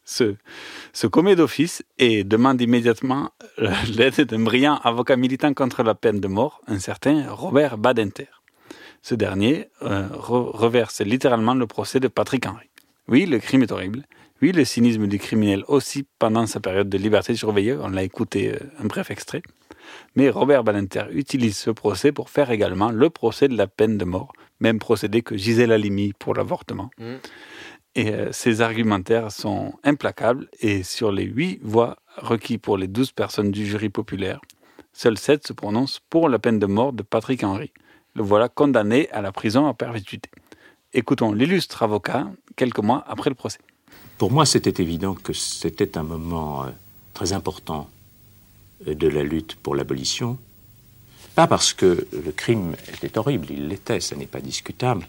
se, commet d'office et demande immédiatement euh, l'aide d'un brillant avocat militant contre la peine de mort, un certain Robert Badinter. Ce dernier euh, re- reverse littéralement le procès de Patrick Henry. Oui, le crime est horrible. Oui, le cynisme du criminel aussi pendant sa période de liberté surveillée. On l'a écouté euh, un bref extrait. Mais Robert Badinter utilise ce procès pour faire également le procès de la peine de mort, même procédé que Gisèle Halimi pour l'avortement. Et euh, ces argumentaires sont implacables et sur les huit voix requis pour les douze personnes du jury populaire, seules sept se prononcent pour la peine de mort de Patrick Henry. Le voilà condamné à la prison à perpétuité. Écoutons l'illustre avocat quelques mois après le procès.
Pour moi, c'était évident que c'était un moment euh, très important euh, de la lutte pour l'abolition. Pas parce que le crime était horrible, il l'était, ça n'est pas discutable,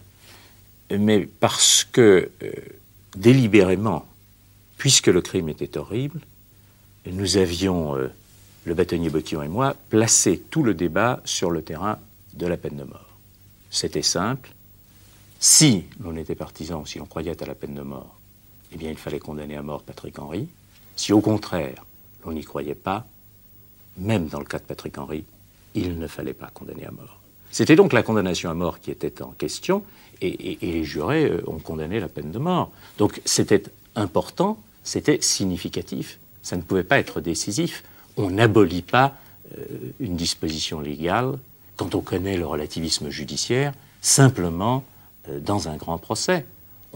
mais parce que, euh, délibérément, puisque le crime était horrible, nous avions, le bâtonnier Bottillon et moi, placé tout le débat sur le terrain de la peine de mort. C'était simple. Si l'on était partisan, si l'on croyait à la peine de mort, eh bien, il fallait condamner à mort Patrick Henry. Si au contraire, l'on n'y croyait pas, même dans le cas de Patrick Henry, il ne fallait pas condamner à mort. C'était donc la condamnation à mort qui était en question, et, les jurés euh, ont condamné la peine de mort. Donc c'était important, c'était significatif, ça ne pouvait pas être décisif. On n'abolit pas euh, une disposition légale quand on connaît le relativisme judiciaire, simplement euh, dans un grand procès.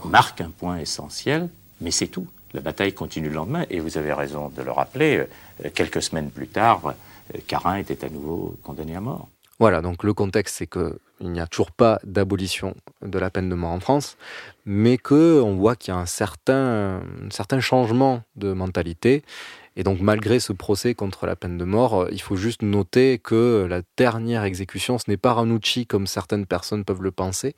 On marque un point essentiel, mais c'est tout. La bataille continue le lendemain, et vous avez raison de le rappeler, euh, quelques semaines plus tard, euh, Carin était à nouveau condamné à mort.
Voilà, donc le contexte, c'est que il n'y a toujours pas d'abolition de la peine de mort en France, mais que on voit qu'il y a certain, un certain changement de mentalité Et donc malgré ce procès contre la peine de mort, euh, il faut juste noter que la dernière exécution, ce n'est pas Ranouchi comme certaines personnes peuvent le penser,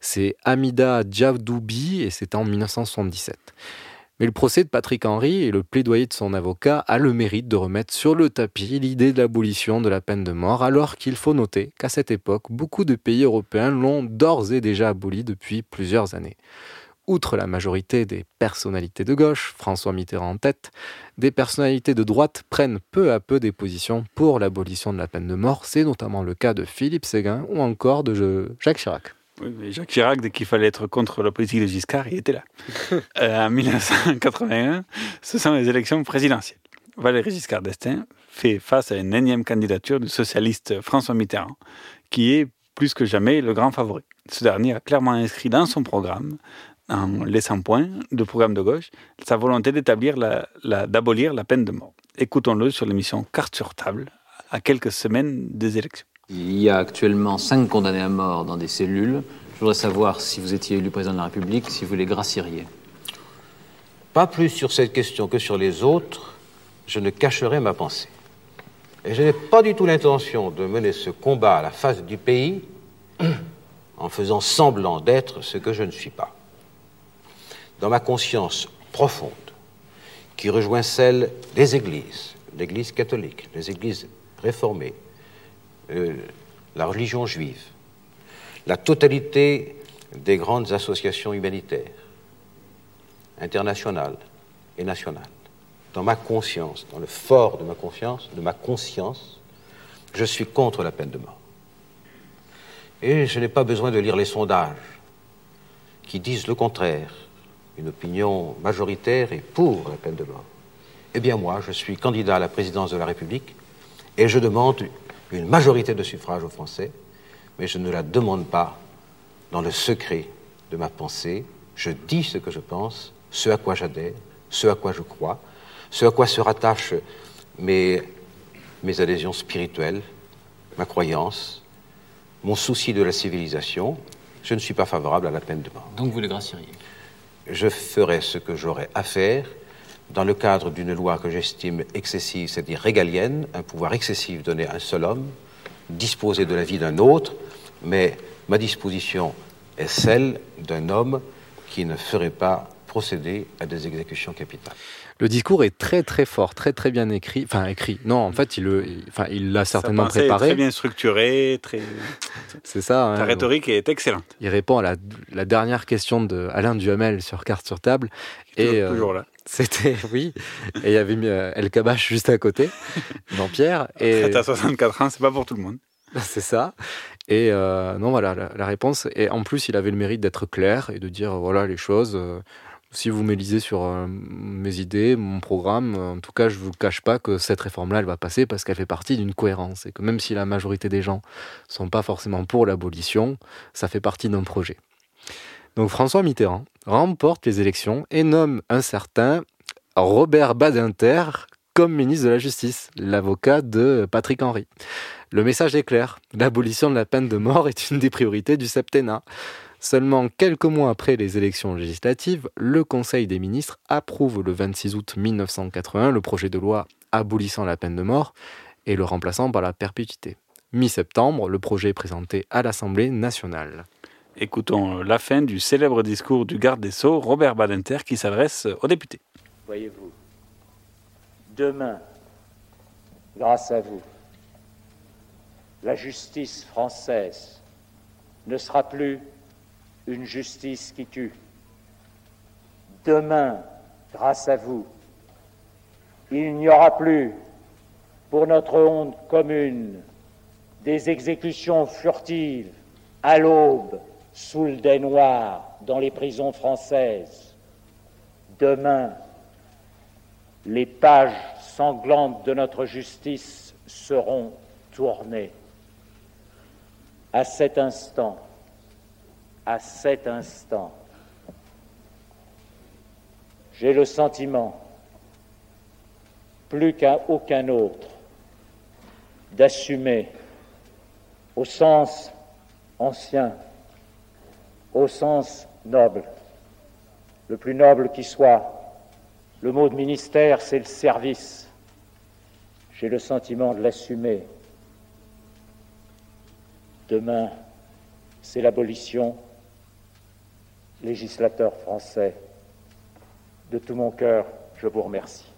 c'est Amida Djavdoubi et c'est en 1977. Mais le procès de Patrick Henry et le plaidoyer de son avocat a le mérite de remettre sur le tapis l'idée de l'abolition de la peine de mort, alors qu'il faut noter qu'à cette époque, beaucoup de pays européens l'ont d'ores et déjà aboli depuis plusieurs années. Outre la majorité des personnalités de gauche, François Mitterrand en tête, des personnalités de droite prennent peu à peu des positions pour l'abolition de la peine de mort. C'est notamment le cas de Philippe Séguin ou encore de Jacques Chirac.
Oui, mais Jacques Chirac, dès qu'il fallait être contre la politique de Giscard, il était là. euh, en 1981, ce sont les élections présidentielles. Valéry Giscard d'Estaing fait face à une énième candidature du socialiste François Mitterrand, qui est plus que jamais le grand favori. Ce dernier a clairement inscrit dans son programme, en laissant point de programme de gauche, sa volonté d'établir la, la, d'abolir la peine de mort. Écoutons-le sur l'émission Carte sur table, à quelques semaines des élections.
Il y a actuellement cinq condamnés à mort dans des cellules. Je voudrais savoir si vous étiez élu président de la République, si vous les gracieriez.
Pas plus sur cette question que sur les autres, je ne cacherai ma pensée. Et je n'ai pas du tout l'intention de mener ce combat à la face du pays en faisant semblant d'être ce que je ne suis pas. Dans ma conscience profonde, qui rejoint celle des églises, l'Église catholique, les églises réformées, euh, la religion juive, la totalité des grandes associations humanitaires, internationales et nationales. Dans ma conscience, dans le fort de ma conscience, de ma conscience, je suis contre la peine de mort. Et je n'ai pas besoin de lire les sondages qui disent le contraire. Une opinion majoritaire est pour la peine de mort. Eh bien moi, je suis candidat à la présidence de la République et je demande une majorité de suffrages aux Français, mais je ne la demande pas dans le secret de ma pensée. Je dis ce que je pense, ce à quoi j'adhère, ce à quoi je crois, ce à quoi se rattachent mes, adhésions spirituelles, ma croyance, mon souci de la civilisation. Je ne suis pas favorable à la peine de mort.
Donc vous les gracieriez?
Je ferai ce que j'aurai à faire dans le cadre d'une loi que j'estime excessive, c'est-à-dire régalienne, un pouvoir excessif donné à un seul homme, disposer de la vie d'un autre, mais ma disposition est celle d'un homme qui ne ferait pas procéder à des exécutions capitales.
Le discours est très très fort, très très bien écrit. Enfin écrit. Non, en fait, il le, enfin, il l'a certainement
Sa pensée est
préparé.
Très bien structuré, très.
C'est ça.
Ta
hein.
rhétorique est excellente.
Il répond à la, la dernière question de Alain Duhamel sur carte sur table. Et
Toujours- toujours là.
C'était oui. Et il y avait mis euh, El Kabash juste à côté, Jean-Pierre. Et
Quand t'as 64 ans, c'est pas pour tout le monde.
c'est ça. Et euh, non, voilà la, la réponse. Et en plus, il avait le mérite d'être clair et de dire voilà les choses. Si vous m'élisez sur euh, mes idées, mon programme, euh, en tout cas, je vous cache pas que cette réforme-là, elle va passer parce qu'elle fait partie d'une cohérence et que même si la majorité des gens sont pas forcément pour l'abolition, ça fait partie d'un projet. Donc François Mitterrand remporte les élections et nomme un certain Robert Badinter comme ministre de la Justice, l'avocat de Patrick Henry. Le message est clair, l'abolition de la peine de mort est une des priorités du septennat. Seulement quelques mois après les élections législatives, le Conseil des ministres approuve le 26 août 1981 le projet de loi abolissant la peine de mort et le remplaçant par la perpétuité. Mi-septembre, le projet est présenté à l'Assemblée nationale.
Écoutons la fin du célèbre discours du garde des Sceaux, Robert Badinter, qui s'adresse aux députés.
Voyez-vous, demain, grâce à vous, la justice française ne sera plus une justice qui tue. Demain, grâce à vous, il n'y aura plus, pour notre honte commune, des exécutions furtives à l'aube sous le dais noir dans les prisons françaises. Demain, les pages sanglantes de notre justice seront tournées. À cet instant, à cet instant, j'ai le sentiment, plus qu'à aucun autre, d'assumer au sens ancien, au sens noble, le plus noble qui soit, Le mot de ministère, c'est le service. J'ai le sentiment de l'assumer. Demain, c'est l'abolition. Législateur français, de tout mon cœur, je vous remercie.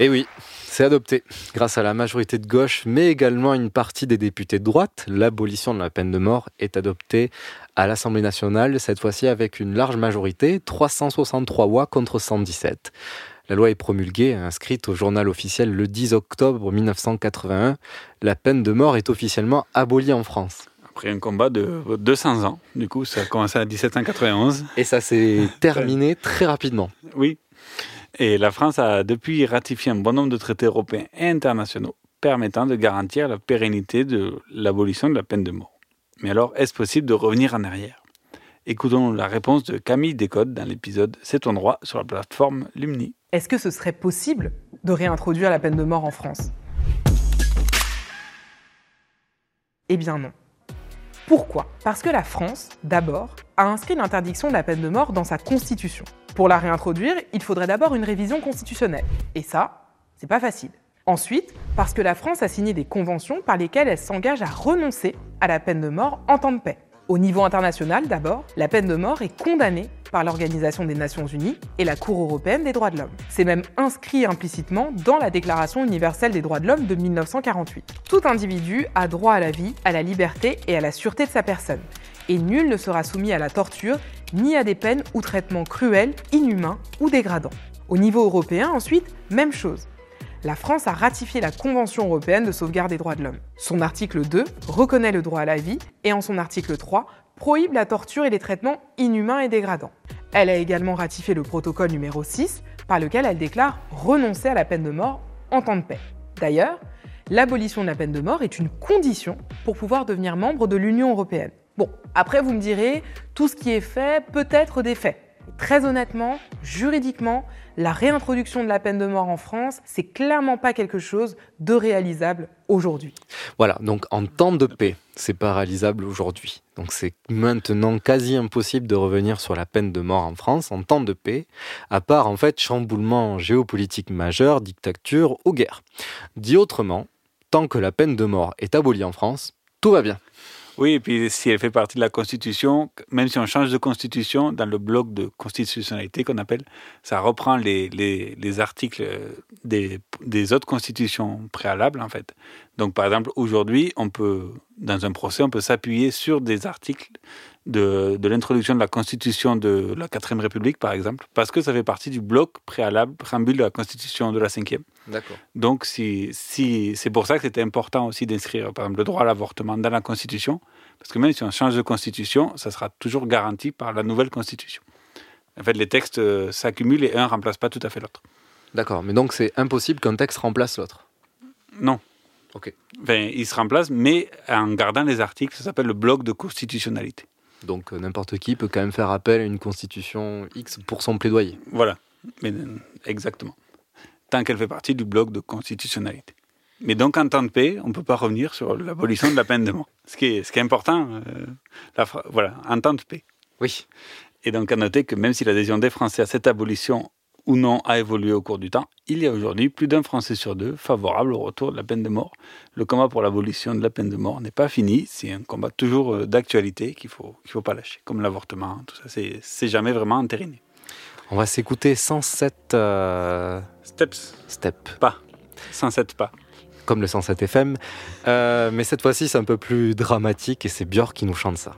Et Eh oui, c'est adopté. Grâce à la majorité de gauche, mais également une partie des députés de droite, l'abolition de la peine de mort est adoptée à l'Assemblée nationale, cette fois-ci avec une large majorité, 363 voix contre 117. La loi est promulguée, inscrite au journal officiel le 10 octobre 1981. La peine de mort est officiellement abolie en France.
Après un combat de 200 ans, du coup, ça a commencé en 1791.
Et ça s'est terminé très rapidement.
Oui. Et la France a depuis ratifié un bon nombre de traités européens et internationaux permettant de garantir la pérennité de l'abolition de la peine de mort. Mais alors, est-ce possible de revenir en arrière? Écoutons la réponse de Camille Descotes dans l'épisode C'est ton droit sur la plateforme Lumni.
Est-ce que ce serait possible de réintroduire la peine de mort en France? Eh bien non. Pourquoi? Parce que la France, d'abord, a inscrit l'interdiction de la peine de mort dans sa constitution. Pour la réintroduire, il faudrait d'abord une révision constitutionnelle. Et ça, c'est pas facile. Ensuite, parce que la France a signé des conventions par lesquelles elle s'engage à renoncer à la peine de mort en temps de paix. Au niveau international, d'abord, la peine de mort est condamnée par l'Organisation des Nations Unies et la Cour européenne des droits de l'homme. C'est même inscrit implicitement dans la Déclaration universelle des droits de l'homme de 1948. Tout individu a droit à la vie, à la liberté et à la sûreté de sa personne. Et nul ne sera soumis à la torture ni à des peines ou traitements cruels, inhumains ou dégradants. Au niveau européen, ensuite, même chose la France a ratifié la Convention européenne de sauvegarde des droits de l'homme. Son article 2 reconnaît le droit à la vie et en son article 3 prohibe la torture et les traitements inhumains et dégradants. Elle a également ratifié le protocole numéro 6 par lequel elle déclare renoncer à la peine de mort en temps de paix. D'ailleurs, l'abolition de la peine de mort est une condition pour pouvoir devenir membre de l'Union européenne. Bon, après vous me direz, tout ce qui est fait peut être des faits. Très honnêtement, juridiquement, la réintroduction de la peine de mort en France, c'est clairement pas quelque chose de réalisable aujourd'hui.
Voilà, donc en temps de paix, c'est pas réalisable aujourd'hui. Donc c'est maintenant quasi impossible de revenir sur la peine de mort en France en temps de paix, à part en fait chamboulement géopolitique majeur, dictature ou guerre. Dit autrement, tant que la peine de mort est abolie en France, tout va bien.
Oui, et puis si elle fait partie de la Constitution, même si on change de Constitution, dans le bloc de constitutionnalité qu'on appelle, ça reprend les, les, les articles des, des, autres constitutions préalables, en fait. Donc, par exemple, aujourd'hui, on peut, dans un procès, on peut s'appuyer sur des articles de, de l'introduction de la Constitution de la 4ème République, par exemple, parce que ça fait partie du bloc préalable, préambule de la Constitution de la 5e.
D'accord.
Donc, si, si, c'est pour ça que c'était important aussi d'inscrire, par exemple, le droit à l'avortement dans la Constitution, parce que même si on change de Constitution, ça sera toujours garanti par la nouvelle Constitution. En fait, les textes euh, s'accumulent et un ne remplace pas tout à fait l'autre.
D'accord, mais donc c'est impossible qu'un texte remplace l'autre?
Non.
Ok.
Enfin, il se remplace, mais en gardant les articles, ça s'appelle le bloc de constitutionnalité.
Donc euh, n'importe qui peut quand même faire appel à une constitution X pour son plaidoyer.
Voilà, mais, euh, exactement. Tant qu'elle fait partie du bloc de constitutionnalité. Mais donc en temps de paix, on ne peut pas revenir sur l'abolition de la peine de mort. Ce qui est, ce qui est important, euh, la, voilà, en temps de paix.
Oui.
Et donc à noter que même si l'adhésion des Français à cette abolition ou non a évolué au cours du temps, il y a aujourd'hui plus d'un Français sur deux favorable au retour de la peine de mort. Le combat pour l'abolition de la peine de mort n'est pas fini, c'est un combat toujours d'actualité qu'il ne faut, qu'il faut pas lâcher, comme l'avortement, tout ça, c'est, c'est jamais vraiment entériné.
On va s'écouter 107 euh...
steps.
Step.
Pas. 107 pas.
Comme le 107 FM. Euh, mais cette fois-ci, c'est un peu plus dramatique et c'est Björk qui nous chante ça.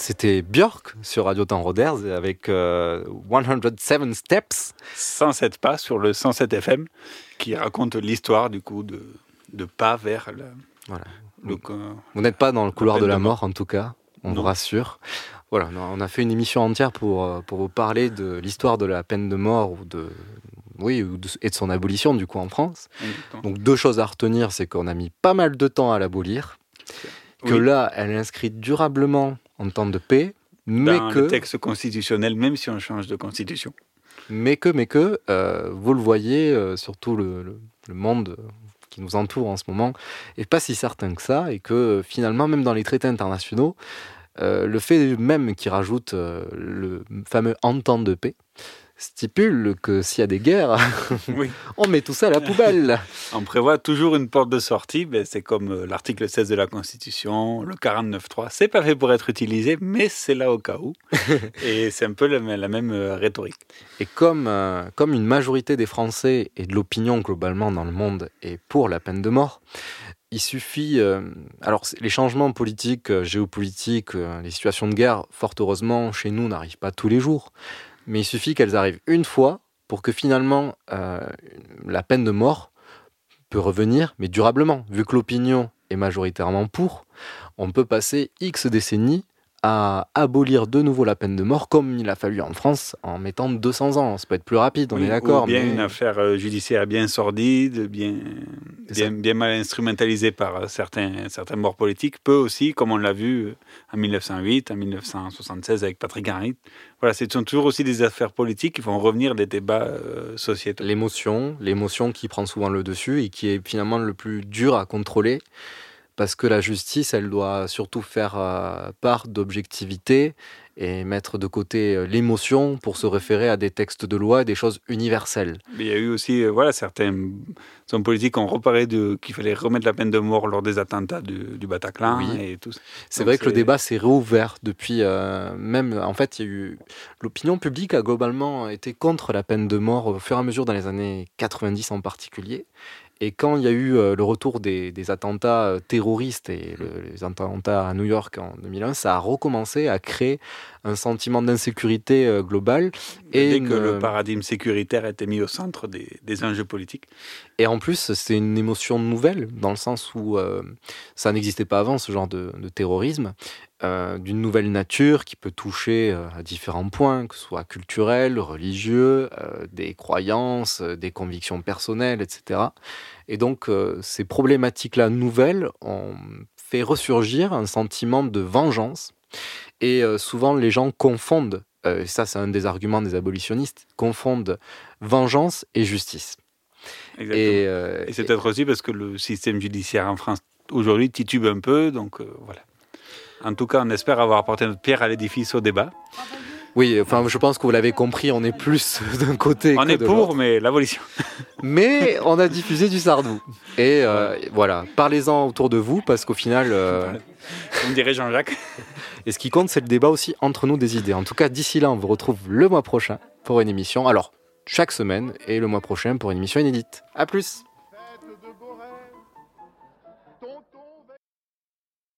C'était Björk sur Radio Temps Roders avec euh, 107 Steps.
107 pas sur le 107 FM qui raconte l'histoire du coup de, de pas vers la,
Voilà.
le,
Vous n'êtes pas dans le couloir de la mort, en tout cas, on vous rassure. Voilà, on a fait une émission entière pour, euh, pour vous parler de l'histoire de la peine de mort ou de, oui, et de son abolition, du coup, en France. Donc, deux choses à retenir, c'est qu'on a mis pas mal de temps à l'abolir, que
Oui.
là, elle est inscrite durablement en temps de paix, mais
dans
que,
le texte constitutionnel, même si on change de constitution.
mais que, mais que, euh, vous le voyez, euh, surtout le, le- le monde qui nous entoure en ce moment, est pas si certain que ça, et que euh, finalement, même dans les traités internationaux, euh, le fait même qu'ils rajoutent le fameux entente de paix stipule que s'il y a des guerres,
Oui.
on met tout ça à la poubelle.
On prévoit toujours une porte de sortie, ben, c'est comme euh, l'article 16 de la Constitution, le 49.3. C'est pas fait pour être utilisé, mais c'est là au cas où. Et c'est un peu la, la même euh, rhétorique.
Et comme, euh, comme une majorité des Français et de l'opinion globalement dans le monde est pour la peine de mort, il suffit. euh, alors, les changements politiques, géopolitiques, euh, les situations de guerre, fort heureusement, chez nous, n'arrivent pas tous les jours. Mais il suffit qu'elles arrivent une fois pour que finalement euh, la peine de mort peut revenir, mais durablement. Vu que l'opinion est majoritairement pour, on peut passer X décennies à abolir de nouveau la peine de mort, comme il a fallu en France en mettant 200 ans. Ça peut être plus rapide, on
Oui,
est d'accord.
Bien
mais-
une affaire euh, judiciaire bien sordide, bien, bien, bien mal instrumentalisée par euh, certains, certains morts politiques, peut aussi, comme on l'a vu euh, en 1908, en 1976 avec Patrick Henry. Voilà, ce sont toujours aussi des affaires politiques qui vont revenir des débats euh, sociétaux.
L'émotion, l'émotion qui prend souvent le dessus et qui est finalement le plus dur à contrôler. Parce que la justice, elle doit surtout faire euh, part d'objectivité et mettre de côté euh, l'émotion pour se référer à des textes de loi et des choses universelles.
Mais il y a eu aussi, euh, voilà, certains hommes politiques ont reparé qu'il fallait remettre la peine de mort lors des attentats du, du Bataclan
Oui.
et tout.
C'est vrai que le débat s'est réouvert depuis euh, même. En fait, il y a eu l'opinion publique a globalement été contre la peine de mort au fur et à mesure dans les années 90 en particulier. Et quand il y a eu euh, le retour des, des attentats euh, terroristes et le- les attentats à New York en 2001, ça a recommencé à créer un sentiment d'insécurité euh, globale.
Et dès que
une-
le paradigme sécuritaire était mis au centre des, des enjeux politiques.
Et en plus, c'est une émotion nouvelle, dans le sens où euh, ça n'existait pas avant, ce genre de, de terrorisme, euh, d'une nouvelle nature qui peut toucher euh, à différents points, que ce soit culturel, religieux, euh, des croyances, euh, des convictions personnelles, etc. Et donc, euh, ces problématiques-là nouvelles ont fait ressurgir un sentiment de vengeance. Et euh, souvent, les gens confondent, euh, et ça c'est un des arguments des abolitionnistes, confondent vengeance et justice.
Exactement.
Et, euh,
Et c'est peut-être aussi parce que le système judiciaire en France aujourd'hui titube un peu, donc euh, voilà. En tout cas, on espère avoir apporté notre pierre à l'édifice au débat.
Oui, enfin, je pense que vous l'avez compris, on est plus d'un côté
On
que
est
de
pour, mais l'abolition.
Mais on a diffusé du Sardou. Et euh, voilà, parlez-en autour de vous, parce qu'au final...
On dirait Jean-Jacques.
Et ce qui compte, c'est le débat aussi entre nous des idées. En tout cas, d'ici là, on vous retrouve le mois prochain pour une émission. Alors, chaque semaine, et le mois prochain pour une émission inédite. À plus